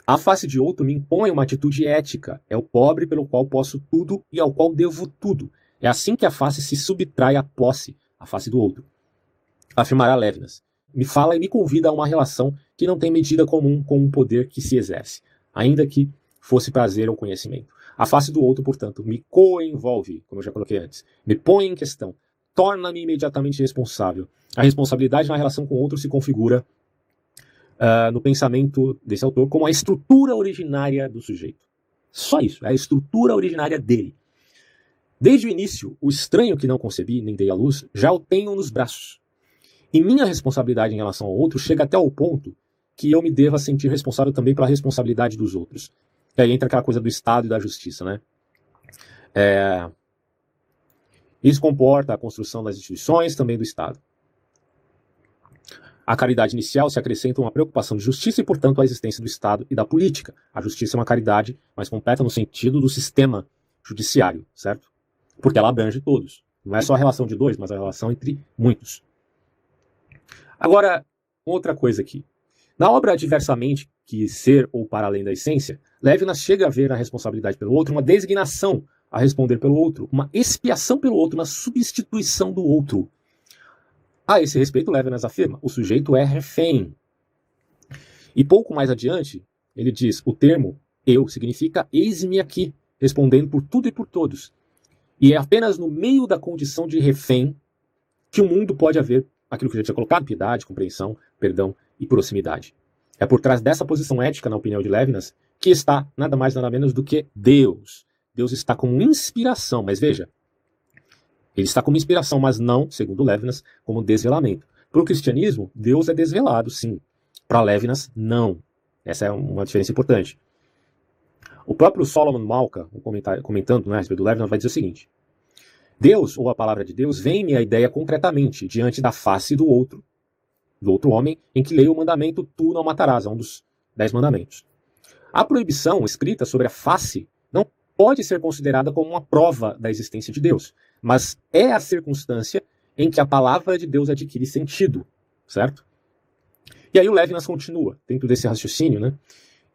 A face de outro me impõe uma atitude ética. É o pobre pelo qual posso tudo e ao qual devo tudo. É assim que a face se subtrai à posse, a face do outro. Afirmará Levinas. Me fala e me convida a uma relação que não tem medida comum com o poder que se exerce, ainda que fosse prazer ou conhecimento. A face do outro, portanto, me coenvolve, como eu já coloquei antes, me põe em questão, torna-me imediatamente responsável. A responsabilidade na relação com o outro se configura uh, no pensamento desse autor como a estrutura originária do sujeito. Só isso, é a estrutura originária dele. Desde o início, o estranho que não concebi, nem dei à luz, já o tenho nos braços. E minha responsabilidade em relação ao outro chega até ao ponto que eu me deva sentir responsável também pela responsabilidade dos outros. E aí entra aquela coisa do Estado e da justiça, né? É... Isso comporta a construção das instituições, também do Estado. À caridade inicial se acrescenta uma preocupação de justiça e, portanto, a existência do Estado e da política. A justiça é uma caridade mais completa no sentido do sistema judiciário, certo? Porque ela abrange todos. Não é só a relação de dois, mas a relação entre muitos. Agora, outra coisa aqui. Na obra Diversamente, que ser ou para além da essência, Levinas chega a ver a responsabilidade pelo outro uma designação a responder pelo outro, uma expiação pelo outro, uma substituição do outro. A esse respeito, Levinas afirma: o sujeito é refém. E pouco mais adiante, ele diz: o termo eu significa eis-me aqui, respondendo por tudo e por todos. E é apenas no meio da condição de refém que o mundo pode haver aquilo que eu já tinha colocado: piedade, compreensão, perdão e proximidade. É por trás dessa posição ética, na opinião de Levinas, que está nada mais nada menos do que Deus. Deus está como inspiração, mas veja, ele está como inspiração, mas não, segundo Levinas, como desvelamento. Para o cristianismo, Deus é desvelado, sim. Para Levinas, não. Essa é uma diferença importante. O próprio Solomon Malka, comentando né, a respeito do Levinas, vai dizer o seguinte: Deus, ou a palavra de Deus, vem-me a ideia concretamente diante da face do outro, do outro homem, em que leio o mandamento: Tu não matarás, é um dos dez mandamentos. A proibição escrita sobre a face não pode ser considerada como uma prova da existência de Deus, mas é a circunstância em que a palavra de Deus adquire sentido, certo? E aí o Levinas continua, dentro desse raciocínio, né?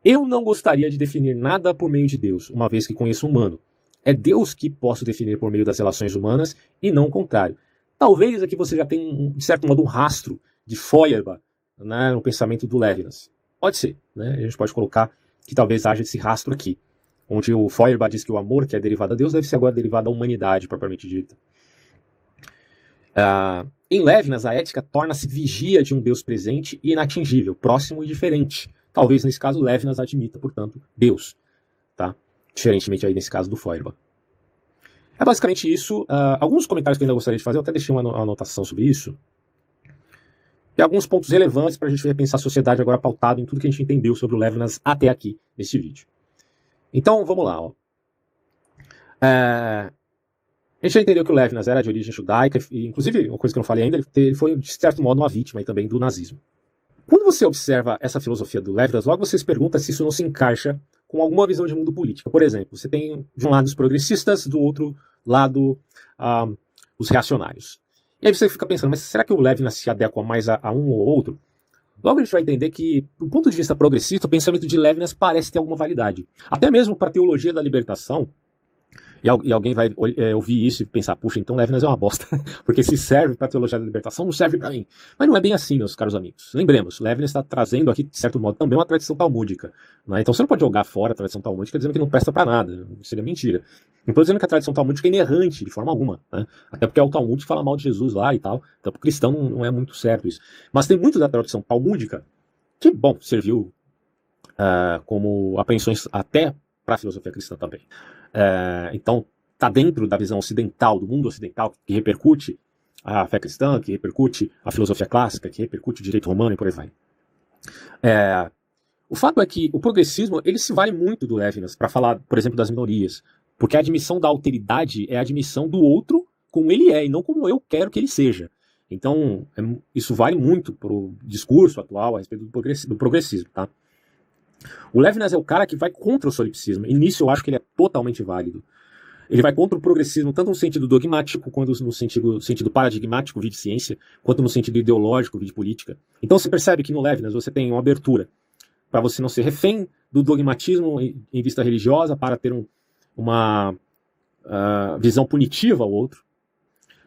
Eu não gostaria de definir nada por meio de Deus, uma vez que conheço o humano. É Deus que posso definir por meio das relações humanas e não o contrário. Talvez aqui você já tenha, de certo modo, um rastro de Feuerbach né, no pensamento do Levinas. Pode ser, né? A gente pode colocar que talvez haja esse rastro aqui onde o Feuerbach diz que o amor, que é derivado a Deus, deve ser agora derivado à humanidade, propriamente dita. Uh, em Levinas, a ética torna-se vigia de um Deus presente e inatingível, próximo e diferente. Talvez, nesse caso, Levinas admita, portanto, Deus. Tá? Diferentemente aí, nesse caso, do Feuerbach. É basicamente isso. Uh, alguns comentários que eu ainda gostaria de fazer, eu até deixei uma anotação sobre isso. E alguns pontos relevantes para a gente repensar a sociedade agora pautado em tudo que a gente entendeu sobre o Levinas até aqui, neste vídeo. Então, vamos lá. Ó. É, a gente já entendeu que o Levinas era de origem judaica, e inclusive, uma coisa que eu não falei ainda, ele foi, de certo modo, uma vítima também do nazismo. Quando você observa essa filosofia do Levinas, logo você se pergunta se isso não se encaixa com alguma visão de mundo político. Por exemplo, você tem de um lado os progressistas, do outro lado ah, os reacionários. E aí você fica pensando, mas será que o Levinas se adequa mais a, a um ou outro? Logo a gente vai entender que, do ponto de vista progressista, o pensamento de Levinas parece ter alguma validade. Até mesmo para a teologia da libertação, e, e alguém vai é, ouvir isso e pensar, puxa, então Levinas é uma bosta, porque se serve para a teologia da libertação, não serve para mim. Mas não é bem assim, meus caros amigos. Lembremos, Levinas está trazendo aqui, de certo modo, também uma tradição talmúdica. Né? Então você não pode jogar fora a tradição talmúdica dizendo que não presta para nada. Seria mentira. Não estou dizendo que a tradição talmúdica é inerrante, de forma alguma. Né? Até porque é o Talmud que fala mal de Jesus lá e tal. Então, para o cristão não, é muito certo isso. Mas tem muito da tradição talmúdica que, bom, serviu uh, como apreensões até para a filosofia cristã também. É, então, está dentro da visão ocidental, do mundo ocidental, que repercute a fé cristã, que repercute a filosofia clássica, que repercute o direito romano e por aí vai. É, o fato é que o progressismo ele se vale muito do Levinas para falar, por exemplo, das minorias, porque a admissão da alteridade é a admissão do outro como ele é e não como eu quero que ele seja. Então, é, isso vale muito para o discurso atual a respeito do progressismo, tá? O Levinas é o cara que vai contra o solipsismo, e nisso eu acho que ele é totalmente válido. Ele vai contra o progressismo, tanto no sentido dogmático, quanto no sentido, sentido paradigmático, de ciência, quanto no sentido ideológico, de política. Então você percebe que no Levinas você tem uma abertura para você não ser refém do dogmatismo em, em vista religiosa, para ter um, uma uh, visão punitiva ao outro.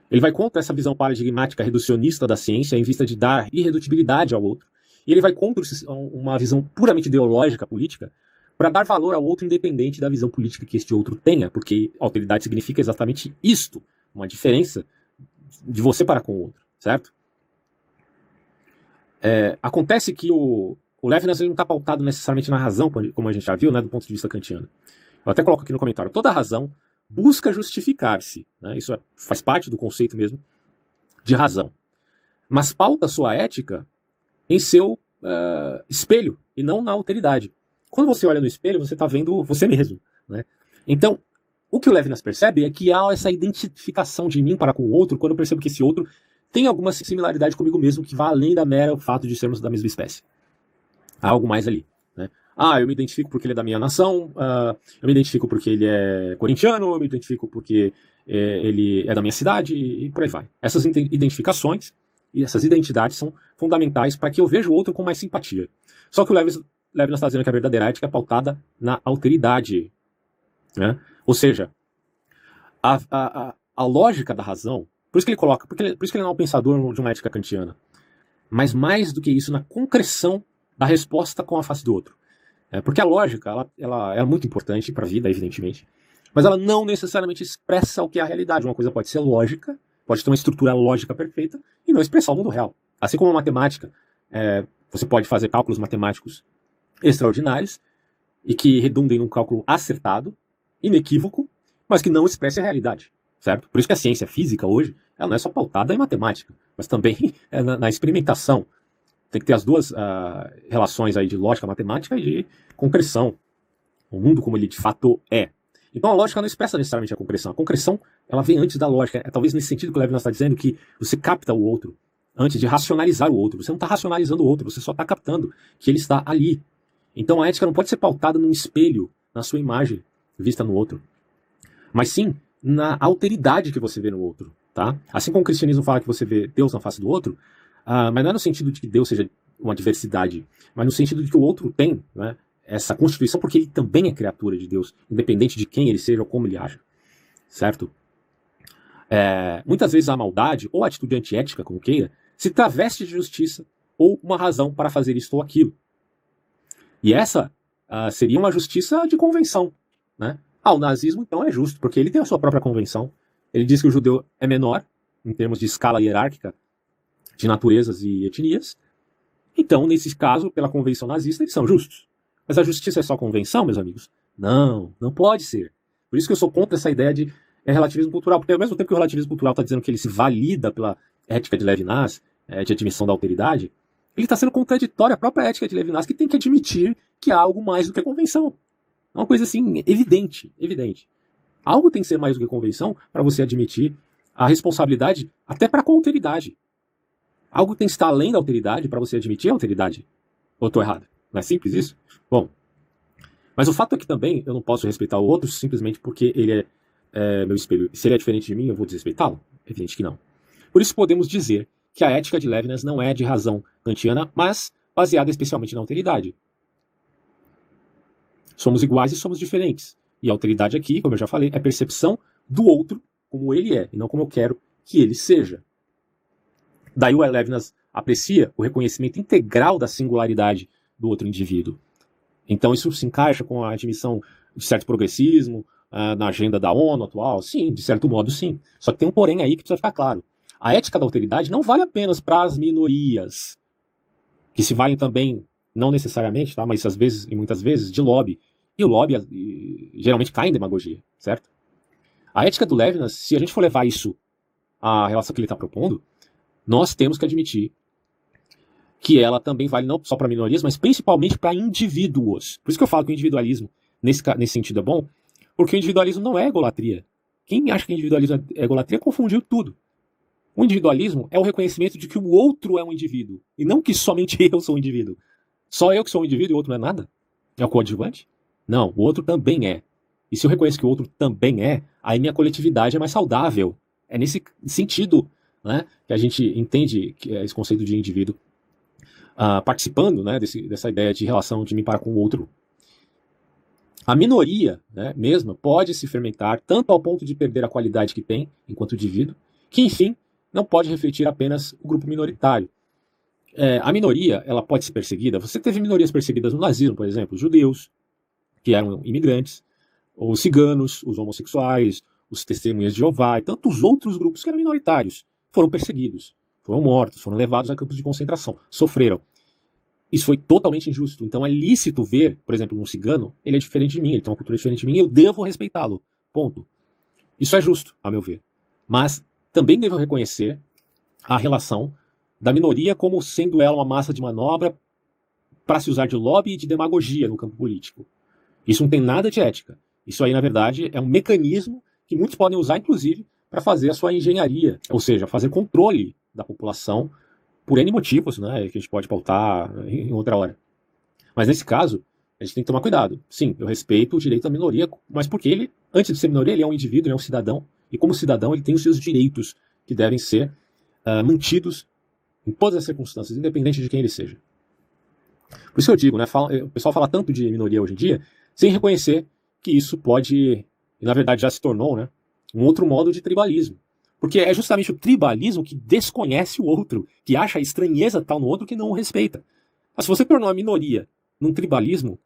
Ele vai contra essa visão paradigmática reducionista da ciência em vista de dar irredutibilidade ao outro. E ele vai contra uma visão puramente ideológica política para dar valor ao outro independente da visão política que este outro tenha, porque autoridade significa exatamente isto, uma diferença de você para com o outro, certo? É, acontece que o, o Levinas não está pautado necessariamente na razão, como a gente já viu, né, do ponto de vista kantiano. Eu até coloco aqui no comentário, toda razão busca justificar-se, né, isso é, faz parte do conceito mesmo de razão, mas pauta sua ética em seu uh, espelho e não na alteridade. Quando você olha no espelho, você está vendo você mesmo. Né? Então, o que o Levinas percebe é que há essa identificação de mim para com o outro quando eu percebo que esse outro tem alguma similaridade comigo mesmo que vai além da mera fato de sermos da mesma espécie. Há algo mais ali. Né? Ah, eu me identifico porque ele é da minha nação, uh, eu me identifico porque ele é corintiano, eu me identifico porque é, ele é da minha cidade e, por aí vai. Essas identificações e essas identidades são fundamentais para que eu veja o outro com mais simpatia. Só que o Levinas Levinas está dizendo que a verdadeira ética é pautada na alteridade. Né? Ou seja, a, a, a, lógica da razão, por isso que ele coloca, porque por isso que ele não é um pensador de uma ética kantiana, mas mais do que isso, na concreção da resposta com a face do outro. É, porque a lógica ela, ela é muito importante para a vida, evidentemente, mas ela não necessariamente expressa o que é a realidade. Uma coisa pode ser lógica, pode ter uma estrutura lógica perfeita e não expressar o mundo real. Assim como a matemática, é, você pode fazer cálculos matemáticos extraordinários e que redundem num cálculo acertado, inequívoco, mas que não expresse a realidade, certo? Por isso que a ciência física hoje, ela não é só pautada em matemática, mas também é na, na experimentação. Tem que ter as duas uh, relações aí de lógica matemática e de concreção. O mundo como ele de fato é. Então a lógica não expressa necessariamente a concreção. A concreção, ela vem antes da lógica. É talvez nesse sentido que o Levinas está dizendo que você capta o outro antes de racionalizar o outro. Você não está racionalizando o outro, você só está captando que ele está ali, então a ética não pode ser pautada num espelho, na sua imagem, vista no outro. Mas sim na alteridade que você vê no outro. Tá? Assim como o cristianismo fala que você vê Deus na face do outro, uh, mas não é no sentido de que Deus seja uma diversidade, mas no sentido de que o outro tem né, essa constituição porque ele também é criatura de Deus, independente de quem ele seja ou como ele aja. Certo? É, muitas vezes a maldade, ou a atitude antiética, como queira, se traveste de justiça ou uma razão para fazer isto ou aquilo. E essa uh, seria uma justiça de convenção. Né? Ah, o nazismo então é justo, porque ele tem a sua própria convenção. Ele diz que o judeu é menor, em termos de escala hierárquica de naturezas e etnias. Então, nesse caso, pela convenção nazista, eles são justos. Mas a justiça é só convenção, meus amigos? Não, não pode ser. Por isso que eu sou contra essa ideia de é, relativismo cultural, porque ao mesmo tempo que o relativismo cultural está dizendo que ele se valida pela ética de Levinas, é, de admissão da alteridade, ele está sendo contraditório à própria ética de Levinas, que tem que admitir que há algo mais do que a convenção. É uma coisa assim, evidente, evidente. Algo tem que ser mais do que convenção para você admitir a responsabilidade até para com a alteridade. Algo tem que estar além da alteridade para você admitir a alteridade. Ou estou errado? Não é simples isso? Bom, mas o fato é que também eu não posso respeitar o outro simplesmente porque ele é, é meu espelho. Se ele é diferente de mim, eu vou desrespeitá-lo? Evidente que não. Por isso podemos dizer que a ética de Levinas não é de razão kantiana, mas baseada especialmente na alteridade. Somos iguais e somos diferentes. E a alteridade aqui, como eu já falei, é percepção do outro como ele é, e não como eu quero que ele seja. Daí o Levinas aprecia o reconhecimento integral da singularidade do outro indivíduo. Então isso se encaixa com a admissão de certo progressismo uh, na agenda da ONU atual? Sim, de certo modo sim. Só que tem um porém aí que precisa ficar claro. A ética da alteridade não vale apenas para as minorias, que se valem também, não necessariamente, tá, mas às vezes e muitas vezes, de lobby. E o lobby e, geralmente cai em demagogia, certo? A ética do Levinas, se a gente for levar isso à relação que ele está propondo, nós temos que admitir que ela também vale não só para minorias, mas principalmente para indivíduos. Por isso que eu falo que o individualismo, nesse, nesse sentido, é bom, porque o individualismo não é egolatria. Quem acha que individualismo é egolatria confundiu tudo. O individualismo é o reconhecimento de que o outro é um indivíduo, e não que somente eu sou um indivíduo. Só eu que sou um indivíduo e o outro não é nada? É o coadjuvante? Não, o outro também é. E se eu reconheço que o outro também é, aí minha coletividade é mais saudável. É nesse sentido né, que a gente entende é esse conceito de indivíduo uh, participando né, desse, dessa ideia de relação de mim para com o outro. A minoria né, mesma pode se fermentar tanto ao ponto de perder a qualidade que tem enquanto indivíduo, que enfim não pode refletir apenas o grupo minoritário. É, a minoria ela pode ser perseguida. Você teve minorias perseguidas no nazismo, por exemplo, os judeus, que eram imigrantes, os ciganos, os homossexuais, os testemunhas de Jeová e tantos outros grupos que eram minoritários foram perseguidos, foram mortos, foram levados a campos de concentração, sofreram. Isso foi totalmente injusto. Então é lícito ver, por exemplo, um cigano, ele é diferente de mim, ele tem uma cultura diferente de mim, eu devo respeitá-lo. Ponto. Isso é justo, a meu ver. Mas também devo reconhecer a relação da minoria como sendo ela uma massa de manobra para se usar de lobby e de demagogia no campo político. Isso não tem nada de ética. Isso aí, na verdade, é um mecanismo que muitos podem usar, inclusive, para fazer a sua engenharia, ou seja, fazer controle da população por N motivos, né, que a gente pode pautar em outra hora. Mas nesse caso, a gente tem que tomar cuidado. Sim, eu respeito o direito da minoria, mas porque ele, antes de ser minoria, ele é um indivíduo, ele é um cidadão, e como cidadão ele tem os seus direitos que devem ser uh, mantidos em todas as circunstâncias, independente de quem ele seja. Por isso que eu digo, né, fala, o pessoal fala tanto de minoria hoje em dia, sem reconhecer que isso pode, e na verdade já se tornou, né, um outro modo de tribalismo. Porque é justamente o tribalismo que desconhece o outro, que acha a estranheza tal no outro que não o respeita. Mas se você tornou a minoria num tribalismo,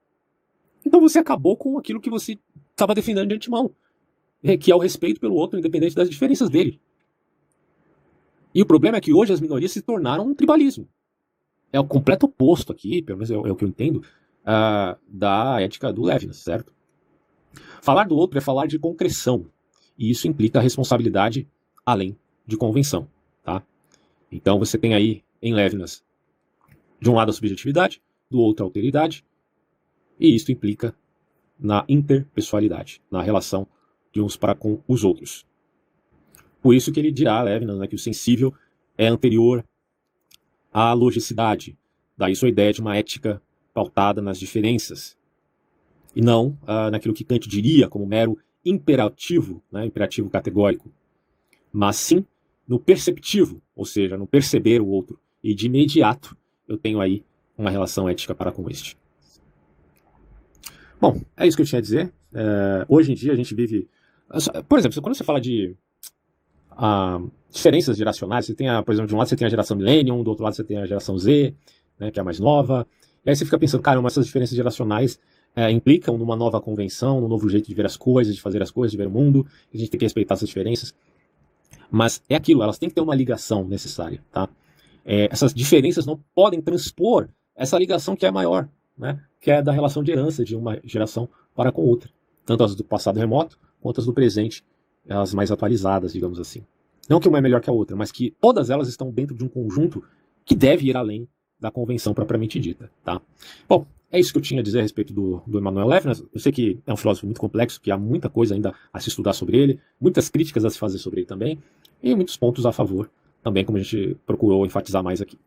então você acabou com aquilo que você estava defendendo de antemão, é, que é o respeito pelo outro, independente das diferenças dele. E o problema é que hoje as minorias se tornaram um tribalismo. É o completo oposto aqui, pelo menos é, é o que eu entendo, uh, da ética do Levinas, certo? Falar do outro é falar de concreção, e isso implica responsabilidade além de convenção. Tá? Então você tem aí em Levinas, de um lado a subjetividade, do outro a alteridade, e isso implica na interpessoalidade, na relação de uns para com os outros. Por isso que ele dirá, Levinas, né, que o sensível é anterior à logicidade, daí sua ideia de uma ética pautada nas diferenças, e não ah, naquilo que Kant diria como mero imperativo, né, imperativo categórico, mas sim no perceptivo, ou seja, no perceber o outro. E de imediato eu tenho aí uma relação ética para com este. Bom, é isso que eu tinha a dizer. É, hoje em dia a gente vive. Por exemplo, quando você fala de ah, diferenças geracionais, você tem, a, por exemplo, de um lado você tem a geração Millennium, do outro lado você tem a geração Z, né, que é a mais nova. E aí você fica pensando, cara, essas diferenças geracionais é, implicam numa nova convenção, num novo jeito de ver as coisas, de fazer as coisas, de ver o mundo. A gente tem que respeitar essas diferenças. Mas é aquilo, elas têm que ter uma ligação necessária, tá? É, essas diferenças não podem transpor essa ligação que é maior, né? Que é da relação de herança de uma geração para com outra. Tanto as do passado remoto, quanto as do presente, as mais atualizadas, digamos assim. Não que uma é melhor que a outra, mas que todas elas estão dentro de um conjunto que deve ir além da convenção propriamente dita, tá? Bom, é isso que eu tinha a dizer a respeito do, do Emmanuel Levinas. Eu sei que é um filósofo muito complexo, que há muita coisa ainda a se estudar sobre ele, muitas críticas a se fazer sobre ele também, e muitos pontos a favor também, como a gente procurou enfatizar mais aqui.